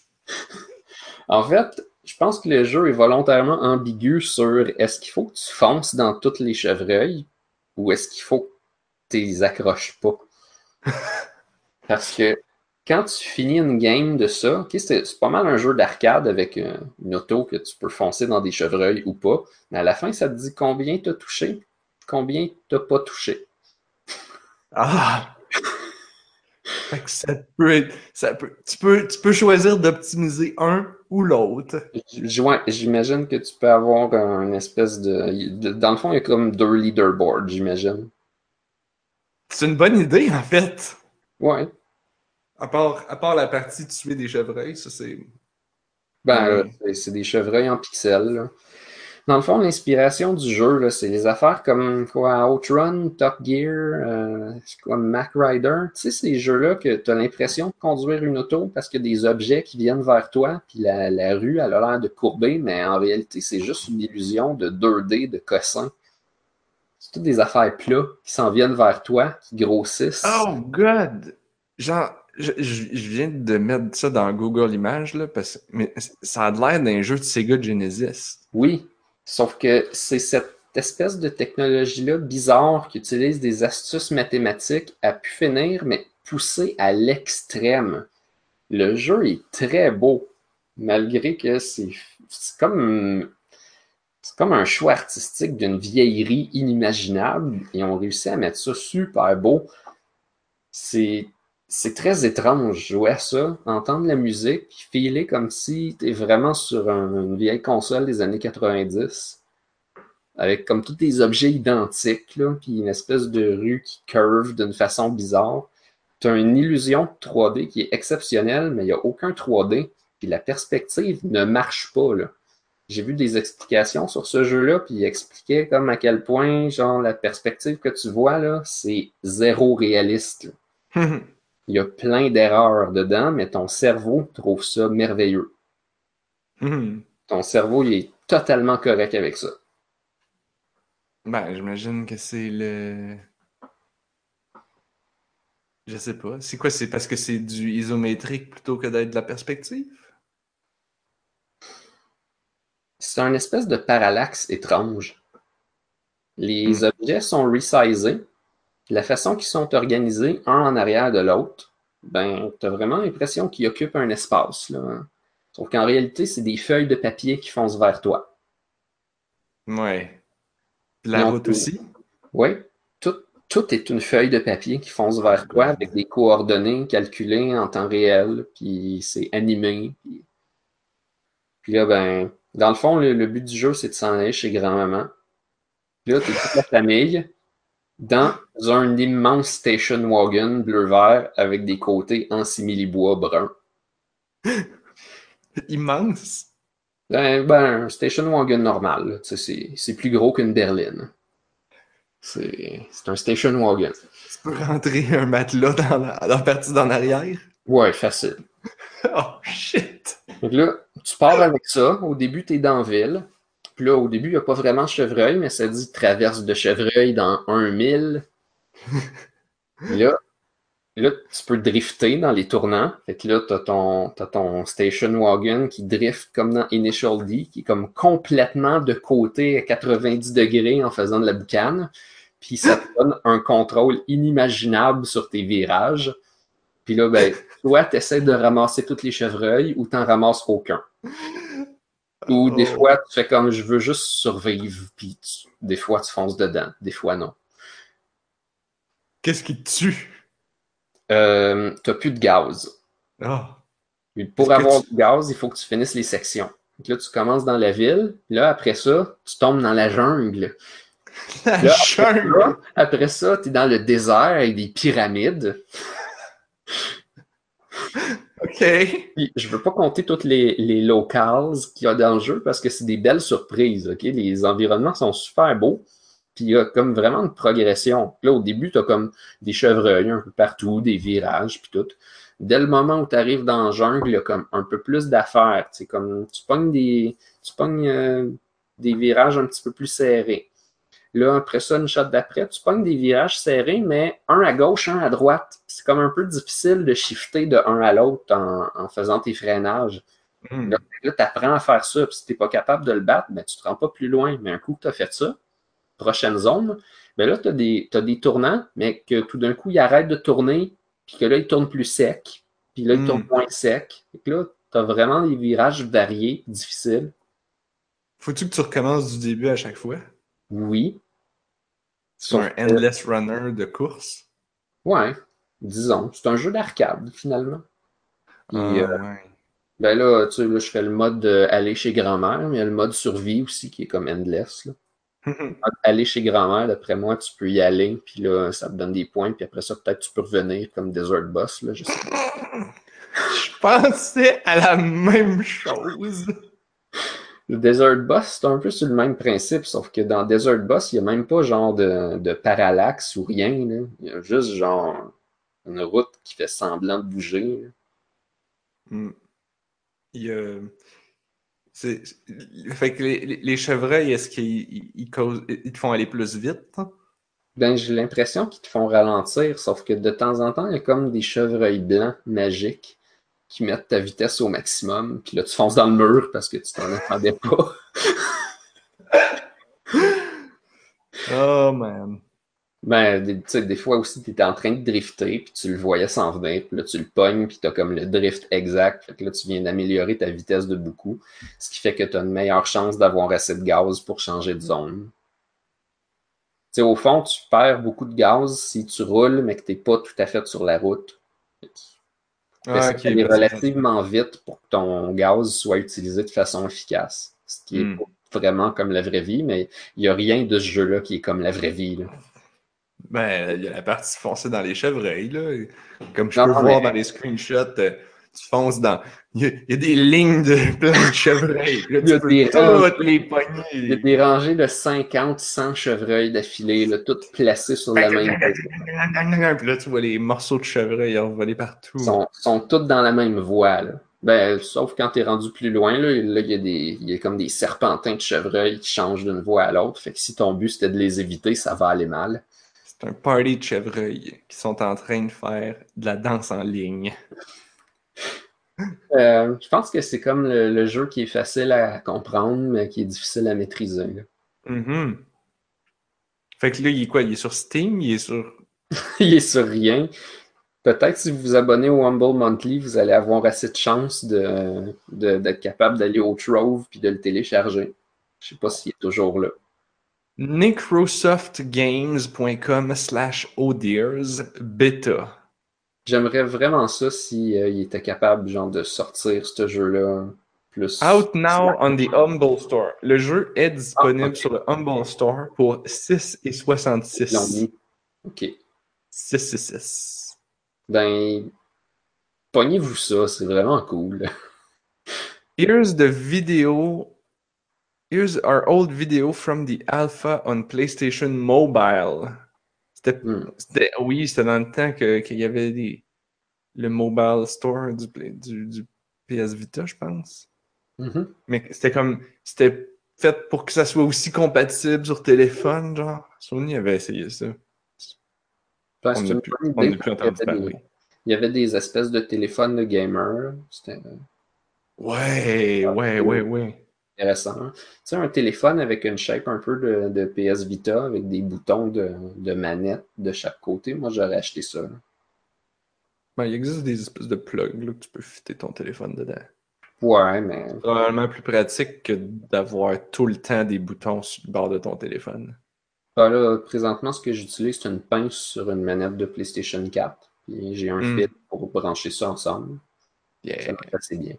En fait, je pense que le jeu est volontairement ambigu sur est-ce qu'il faut que tu fonces dans toutes les chevreuils ou est-ce qu'il faut que tu les accroches pas? (laughs) Parce que quand tu finis une game de ça, c'est pas mal un jeu d'arcade avec euh, une auto que tu peux foncer dans des chevreuils ou pas, mais à la fin, ça te dit combien t'as touché, combien t'as pas touché. Ah! (laughs) Fait que ça peut être. Ça peut, tu, peux, tu peux choisir d'optimiser un ou l'autre. J'imagine que tu peux avoir un espèce de, de- Dans le fond, il y a comme deux leaderboards, j'imagine. C'est une bonne idée, en fait. Ouais. À part, à part la partie tuer des chevreuils, ça c'est. Ben, Ouais. là, c'est- des chevreuils en pixels. là. Dans le fond, l'inspiration du jeu, c'est les affaires comme quoi Outrun, Top Gear, euh, quoi, Mac Rider. Tu sais, ces jeux-là que tu as l'impression de conduire une auto parce qu'il y a des objets qui viennent vers toi, puis la, la rue, elle a l'air de courber, mais en réalité, c'est juste une illusion de 2D, de cossin. C'est toutes des affaires plats qui s'en viennent vers toi, qui grossissent. Oh, God! Genre, je, viens de mettre ça dans Google Images, là, parce mais ça a l'air d'un jeu de Sega Genesis. Oui, sauf que c'est cette espèce de technologie-là bizarre qui utilise des astuces mathématiques à pu finir, mais poussée à l'extrême. Le jeu est très beau, malgré que c'est comme... C'est comme un choix artistique d'une vieillerie inimaginable. Ils ont réussi à mettre ça super beau. C'est c'est très étrange jouer à ça, entendre la musique, filer comme si tu es vraiment sur une vieille console des années 90, avec comme tous des objets identiques, là, puis une espèce de rue qui curve d'une façon bizarre. Tu as une illusion 3D qui est exceptionnelle, mais il n'y a aucun 3D, puis la perspective ne marche pas. J'ai vu des explications sur ce jeu-là, puis il expliquait comme à quel point, genre, la perspective que tu vois, là, c'est zéro réaliste. (laughs) Il y a plein d'erreurs dedans, mais ton cerveau trouve ça merveilleux. Hmm. Ton cerveau, il est totalement correct avec ça. Ben, j'imagine que c'est le. Je sais pas. C'est quoi? C'est parce que c'est du isométrique plutôt que d'être de la perspective? C'est un espèce de parallaxe étrange. Les Hmm. objets sont resizés. La façon qu'ils sont organisés, un en arrière de l'autre, ben, tu as vraiment l'impression qu'ils occupent un espace. Là. Sauf qu'en réalité, c'est des feuilles de papier qui foncent vers toi. Ouais. La route aussi? Oui, tout, tout est une feuille de papier qui fonce vers toi avec des coordonnées calculées en temps réel, puis c'est animé. Puis, puis là, ben, dans le fond, le, le but du jeu, c'est de s'en aller chez grand-maman. Puis là, t'es toute la famille dans un immense station wagon bleu-vert avec des côtés en simili-bois brun. (laughs) Immense? Ben, ben, un station wagon normal, c'est plus gros qu'une berline. C'est c'est un station wagon. Tu peux rentrer un matelas dans la, dans la partie d'en arrière? Ouais, facile. (laughs) Oh shit! Donc là, tu pars avec ça. Au début, tu es dans la ville. Puis là, au début, il n'y a pas vraiment de chevreuil, mais ça dit traverse de chevreuil dans un mille. Puis (laughs) là, là, tu peux drifter dans les tournants. Fait que là, tu as ton, t'as ton station wagon qui drift comme dans Initial D, qui est comme complètement de côté à 90 degrés en faisant de la boucane. Puis ça te donne un contrôle inimaginable sur tes virages. Puis là, ben, (laughs) soit tu essaies de ramasser tous les chevreuils ou t'en ramasses aucun. (laughs) Ou des Oh. fois, tu fais comme je veux juste survivre, puis tu- des fois tu fonces dedans, des fois non. Qu'est-ce qui te tue? Euh, t'as plus de gaz. Ah. Pour avoir tu- du gaz, il faut que tu finisses les sections. Donc là, tu commences dans la ville, là, après ça, tu tombes dans la jungle. (laughs) La Là, jungle! Là, après ça, tu es dans le désert avec des pyramides. (laughs) Ok. Je veux pas compter toutes les, les locales qu'il y a dans le jeu parce que c'est des belles surprises. ok? Les environnements sont super beaux. Puis il y a comme vraiment une progression. Là, au début, tu as comme des chevreuils un peu partout, des virages, puis tout. Dès le moment où tu arrives dans la jungle, il y a comme un peu plus d'affaires. Tu sais, comme tu pognes des, tu pognes, euh, des virages un petit peu plus serrés. Là, après ça, une shot d'après, tu pognes des virages serrés, mais un à gauche, un à droite. C'est comme un peu difficile de shifter de un à l'autre en, en faisant tes freinages. Hmm. Là, tu apprends à faire ça. Puis si tu n'es pas capable de le battre, ben, tu ne te rends pas plus loin. Mais un coup que tu as fait ça, prochaine zone, ben là, tu as, des tournants, mais que tout d'un coup, ils arrêtent de tourner, puis que là, ils tournent plus sec, puis là, ils Mm. tournent moins sec. Que là, tu as vraiment des virages variés, difficiles. Faut-tu que tu recommences du début à chaque fois? Oui. C'est un endless runner de course? Ouais, disons. C'est un jeu d'arcade, finalement. Puis, Ah, euh, ouais. Ben là, tu sais, là, je fais le mode aller chez grand-mère, mais il y a le mode survie aussi qui est comme endless. Là. (laughs) Aller chez grand-mère, d'après moi, tu peux y aller, puis là, ça te donne des points, puis après ça, peut-être tu peux revenir comme Desert Boss, là, je sais pas. (laughs) Je pensais à la même chose. Le Desert Boss, c'est un peu sur le même principe, sauf que dans Desert Boss, il n'y a même pas genre de, de parallaxe ou rien, là. Il y a juste genre une route qui fait semblant de bouger. Hmm. Il y a- c'est- Fait que les, chevreuils, est-ce qu'ils ils- ils causent- ils te font aller plus vite? Ben, j'ai l'impression qu'ils te font ralentir, sauf que de temps en temps, il y a comme des chevreuils blancs magiques qui mettent ta vitesse au maximum, puis là, tu fonces dans le mur parce que tu t'en attendais pas. Oh man. Ben, tu sais, des fois aussi, tu étais en train de drifter, puis tu le voyais s'en venir, puis là, tu le pognes, puis tu as comme le drift exact. Fait que là, tu viens d'améliorer ta vitesse de beaucoup, ce qui fait que tu as une meilleure chance d'avoir assez de gaz pour changer de zone. Tu sais, au fond, tu perds beaucoup de gaz si tu roules, mais que tu n'es pas tout à fait sur la route. Ah, ça aller relativement vite pour que ton gaz soit utilisé de façon efficace. Ce qui est Hmm. pas vraiment comme la vraie vie, mais il n'y a rien de ce jeu-là qui est comme la vraie vie. là. Ben, il y a la partie foncée dans les chevreuils, là. Comme je Non, peux non, voir mais- dans les screenshots, euh, tu fonces dans. Il y, a, il y a des lignes de (laughs) plein de chevreuils. Là, Il y a tu peux des toutes les Il y a des rangées de 50, 100 chevreuils d'affilée, toutes placées sur la même voie. (laughs) Puis là, tu vois les morceaux de chevreuil envolés partout. Ils sont, sont toutes dans la même voie. là. Ben, sauf quand tu es rendu plus loin, là, là, il y a des, y a comme des serpentins de chevreuils qui changent d'une voie à l'autre. Fait que si ton but c'était de les éviter, ça va aller mal. C'est un party de chevreuils qui sont en train de faire de la danse en ligne. Euh, je pense que c'est comme le, le jeu qui est facile à comprendre, mais qui est difficile à maîtriser. là. Mhm. Fait que là, il est quoi? Il est sur Steam? Il est sur. (laughs) il est sur rien. Peut-être si vous vous abonnez au Humble Monthly, vous allez avoir assez de chance de, de- d'être capable d'aller au Trove puis de le télécharger. Je sais pas s'il est toujours là. Microsoftgames.com slash odears beta. J'aimerais vraiment ça si euh, il était capable genre de sortir ce jeu-là plus. Out now on the Humble Store. Le jeu est disponible Ah, sur le Humble Store pour Ils l'ont 6,66. mis. Ok. 666. Ben, pognez-vous ça, c'est vraiment cool. (laughs) Here's the video. Here's our old video from the alpha on PlayStation Mobile. C'était, Hmm. c'était- oui, c'était dans le temps que- qu'il y avait des, le mobile store du, du, du PS Vita, je pense. Mhm. Mais c'était comme, c'était fait pour que ça soit aussi compatible sur téléphone, genre. Sony avait essayé ça. Ben, On n'a plus, bonne on n'a plus parce y entendu des- parler. Il y avait des espèces de téléphones de gamer. C'était Ouais, ouais, ouais, ouais. Intéressant. Tu sais, un téléphone avec une shape un peu de, de PS Vita, avec des boutons de, de manette de chaque côté. Moi, j'aurais acheté ça. là. Ben, il existe des espèces de plugs là, que tu peux fitter ton téléphone dedans. Ouais, mais Probablement plus pratique que d'avoir tout le temps des boutons sur le bord de ton téléphone. ben là, présentement, ce que j'utilise, c'est une pince sur une manette de PlayStation 4. Puis j'ai un Hmm. fil pour brancher ça ensemble. Ça Yeah, assez bien.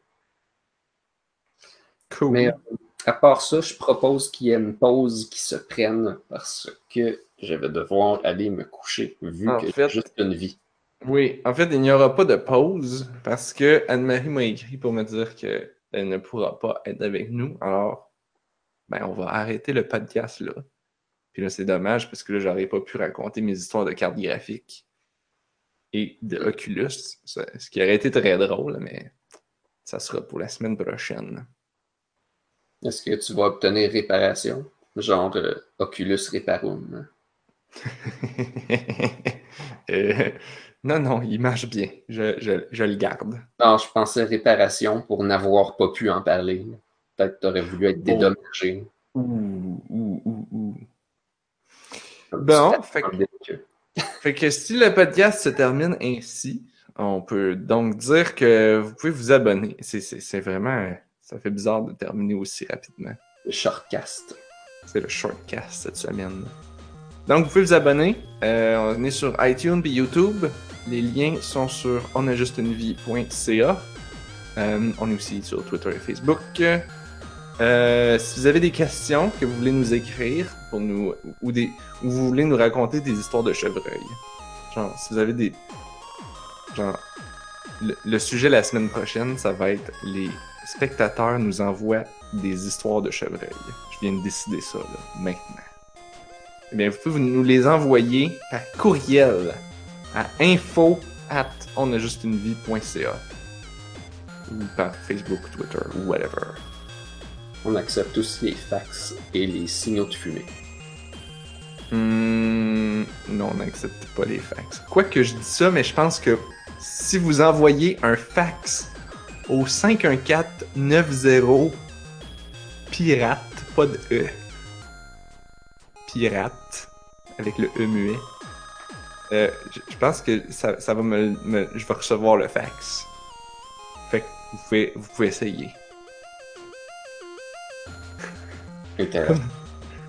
Cool. Mais euh, à part ça, je propose qu'il y ait une pause qui se prenne parce que je vais devoir aller me coucher vu En que j'ai juste une vie. Oui, en fait, il n'y aura pas de pause parce que Anne-Marie m'a écrit pour me dire qu'elle ne pourra pas être avec nous. Alors, ben, on va arrêter le podcast là. Puis là, c'est dommage parce que là, j'aurais pas pu raconter mes histoires de cartes graphiques et de Oculus. Ce qui aurait été très drôle, mais ça sera pour la semaine prochaine. Est-ce que tu vas obtenir réparation? Genre euh, Oculus Reparum. (laughs) Euh, non, non, il marche bien. Je, je- je le garde. Non, je pensais réparation pour n'avoir pas pu en parler. Peut-être que tu aurais voulu être dédommagé. Ouh, ouh, ouh, ouh. Bon, fait que- Fait que si le podcast se termine ainsi, on peut donc dire que vous pouvez vous abonner. C'est vraiment. Ça fait bizarre de terminer aussi rapidement. Le shortcast. C'est le shortcast cette semaine. Donc vous pouvez vous abonner. Euh, on est sur iTunes et YouTube. Les liens sont sur onajustunevie.ca. Euh, on est aussi sur Twitter et Facebook. Euh, si vous avez des questions que vous voulez nous écrire pour nous ou des ou vous voulez nous raconter des histoires de chevreuil. Genre, si vous avez des genre le, le sujet la semaine prochaine, ça va être les spectateurs nous envoient des histoires de chevreuil. Je viens de décider ça là, maintenant. Eh bien, vous pouvez nous les envoyer par courriel à info at onajustunevie.ca ou par Facebook, Twitter ou whatever. On accepte aussi les fax et les signaux de fumée. Hmm, non, on n'accepte pas les fax. Quoique je dis ça, mais je pense que si vous envoyez un fax au 514-90 pirate, pas de E, pirate, avec le E muet. Euh, je, pense que ça, ça va me, me- Je vais recevoir le fax. Fait que vous pouvez, vous pouvez essayer. (laughs) Intéressant.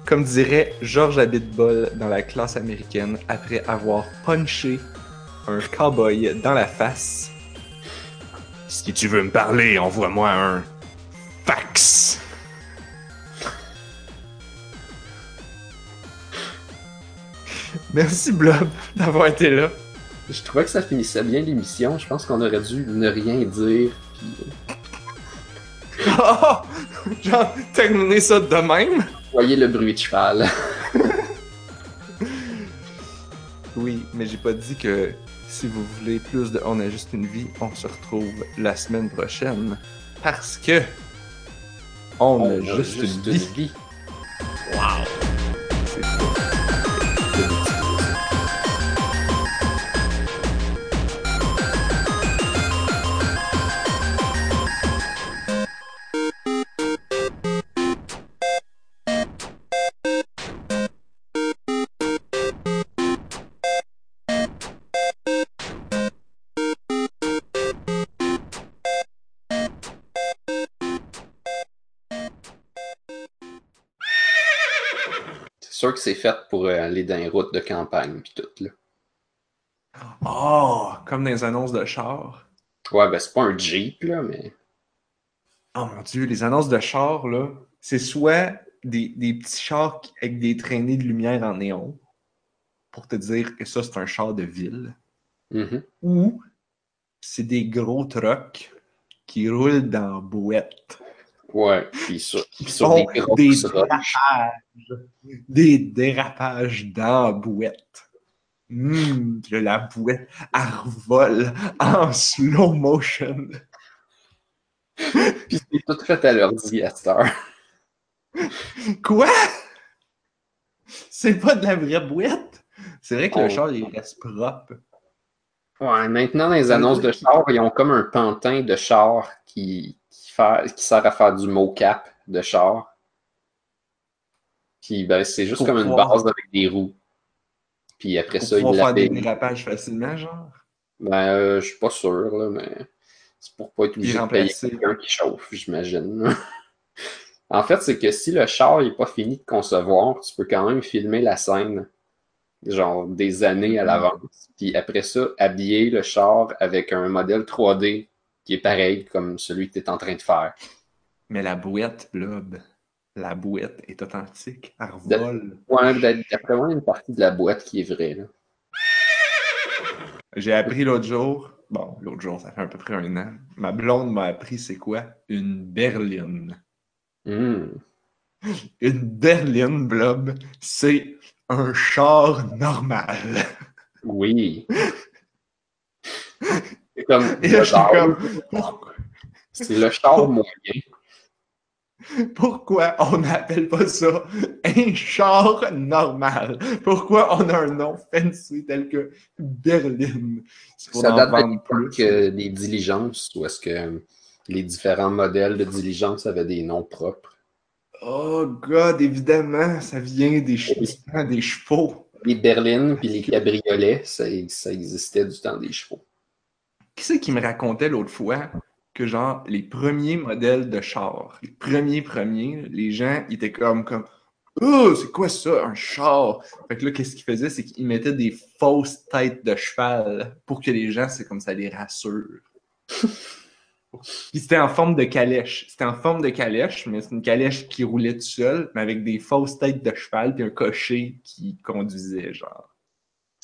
Comme dirait George Abitbol dans la classe américaine après avoir punché un cowboy dans la face. Si tu veux me parler, envoie-moi un fax. Merci Blob d'avoir été là. Je trouvais que ça finissait bien l'émission. Je pense qu'on aurait dû ne rien dire. Puis Oh! Genre, terminer ça de même? voyez le bruit de cheval. Oui, mais j'ai pas dit que si vous voulez plus de On a juste une vie, on se retrouve la semaine prochaine. Parce que on, a, juste, une vie. vie. C'est sûr que c'est fait pour euh, aller dans les routes de campagne puis tout là. Oh, comme dans les annonces de char. Ouais, ben c'est pas un Jeep là, mais. Oh mon dieu, les annonces de char, là, c'est soit des, des petits chars avec des traînées de lumière en néon pour te dire que ça, c'est un char de ville. Mhm. ou c'est des gros trucks qui roulent dans boîte. Ouais, puis sur, font des dérapages. Des dérapages dans boîte. Hum, que la boîte, elle revole en slow motion. Puis c'est tout fait à l'ordi à cette heure. Quoi? C'est pas de la vraie boîte? C'est vrai que le Oh. char, il reste propre. Ouais, maintenant, dans les annonces de char, ils ont comme un pantin de char qui, qui, sert à faire du mocap de char. Puis, ben, c'est juste Pour comme une base avec des roues. Puis après Pour ça, pouvoir faire des dérapages facilement, genre. Ben, euh, je suis pas sûr, là, mais c'est pour pas être obligé de payer quelqu'un qui chauffe, j'imagine. en fait, c'est que si le char n'est pas fini de concevoir, tu peux quand même filmer la scène, genre des années à Mhm. l'avance. Puis après ça, habiller le char avec un modèle 3D qui est pareil comme celui que tu es en train de faire. Mais la boîte, Blob, la boîte est authentique. Elle revole. Ouais, d'a- d'après moi, il y a une partie de la boîte qui est vraie. Là. J'ai appris l'autre jour, bon, l'autre jour, ça fait à peu près un an, ma blonde m'a appris c'est quoi? Une berline. Hmm. Une berline, Blob, c'est un char normal. Oui. C'est comme, Et là, je suis le char- comme, pourquoi, c'est le char moyen. pourquoi on n'appelle pas ça un char normal? Pourquoi on a un nom fancy tel que berline? Ça date de plus. des diligences, où est-ce que les différents modèles de diligences avaient des noms propres? Oh God, évidemment, ça vient des, des chevaux. Les berlines puis les cabriolets, ça, ça existait du temps des chevaux. Qui c'est qui me racontait l'autre fois que genre les premiers modèles de char, les premiers premiers, les gens ils étaient comme comme Oh, c'est quoi ça, un char? Fait que là, qu'est-ce qu'ils faisaient, c'est qu'ils mettaient des fausses têtes de cheval pour que les gens, c'est comme ça les rassure. (laughs) Puis c'était en forme de calèche. C'était en forme de calèche, mais c'est une calèche qui roulait tout seul, mais avec des fausses têtes de cheval puis un cocher qui conduisait, genre.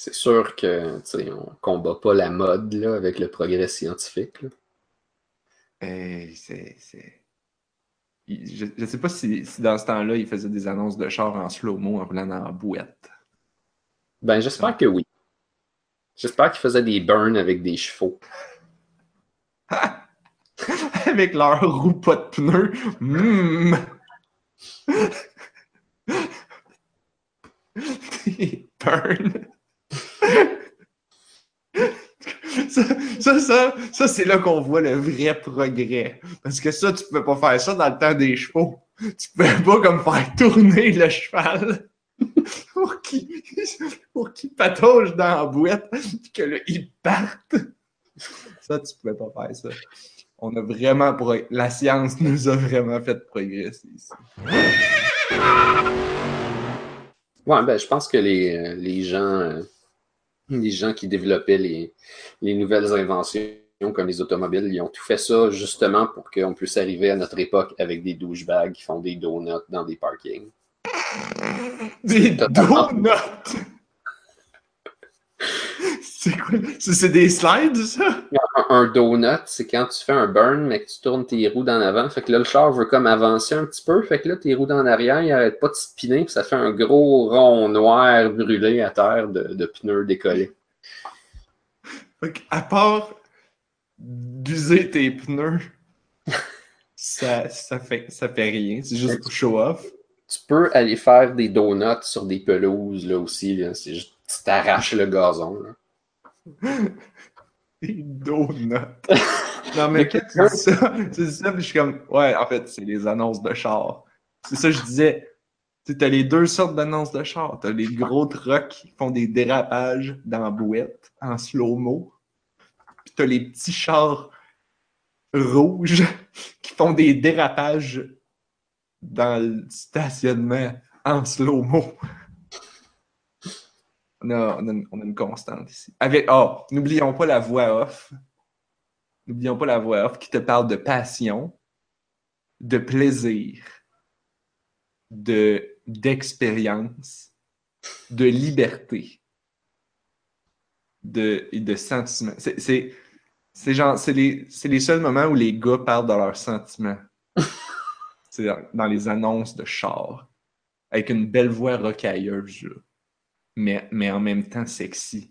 C'est sûr que on combat pas la mode là, avec le progrès scientifique. c'est. Je, je sais pas si, si dans ce temps-là, il faisait des annonces de char en slow-mo en roulant la boîte. Ben j'espère que oui. J'espère qu'ils faisaient des burns avec des chevaux. (laughs) Avec leur roue pas de pneus. Mmh. (laughs) Des burns. Ça, ça, ça, c'est là qu'on voit le vrai progrès. Parce que ça, tu pouvais pas faire ça dans le temps des chevaux. Tu pouvais pas comme faire tourner le cheval. (laughs) pour qu'il pour patauge dans la boîte puis que là, il parte. Ça, tu pouvais pas faire ça. On a vraiment la science nous a vraiment fait progresser ici. Ouais, ben, je pense que les, euh, les gens, euh, les gens qui développaient les, les nouvelles inventions comme les automobiles, ils ont tout fait ça justement pour qu'on puisse arriver à notre époque avec des douchebags qui font des donuts dans des parkings. Des donuts! (laughs) C'est quoi? C'est des slides, ça? Un, un donut, c'est quand tu fais un burn, mais que tu tournes tes roues d'en avant. Fait que là, le char veut comme avancer un petit peu. Fait que là, tes roues d'en arrière, ils arrêtent pas de spinner, puis ça fait un gros rond noir brûlé à terre de, de pneus décollés. Fait que, à part d'user tes pneus, (laughs) ça, ça, fait, ça fait rien. C'est juste pour show off. Tu peux aller faire des donuts sur des pelouses là aussi. C'est juste, tu t'arraches le gazon. Là. (laughs) Des donuts. (laughs) non, mais quand tu dis ça, tu dis ça, puis je suis comme, ouais, en fait, c'est les annonces de char. C'est ça je disais. Tu t'as les deux sortes d'annonces de char. T'as les gros trucks qui font des dérapages dans la bouette, en slow-mo. Puis t'as les petits chars rouges (laughs) qui font des dérapages dans le stationnement en slow-mo. On a, on, a une, on a une constante ici. Avec, oh, n'oublions pas la voix off. N'oublions pas la voix off qui te parle de passion, de plaisir, de d'expérience, de liberté, de, et de sentiments. C'est, c'est, c'est genre, c'est les, c'est les seuls moments où les gars parlent de leurs sentiments. (laughs) c'est dans, dans les annonces de char. Avec une belle voix rocailleuse, là. Mais, mais en même temps sexy.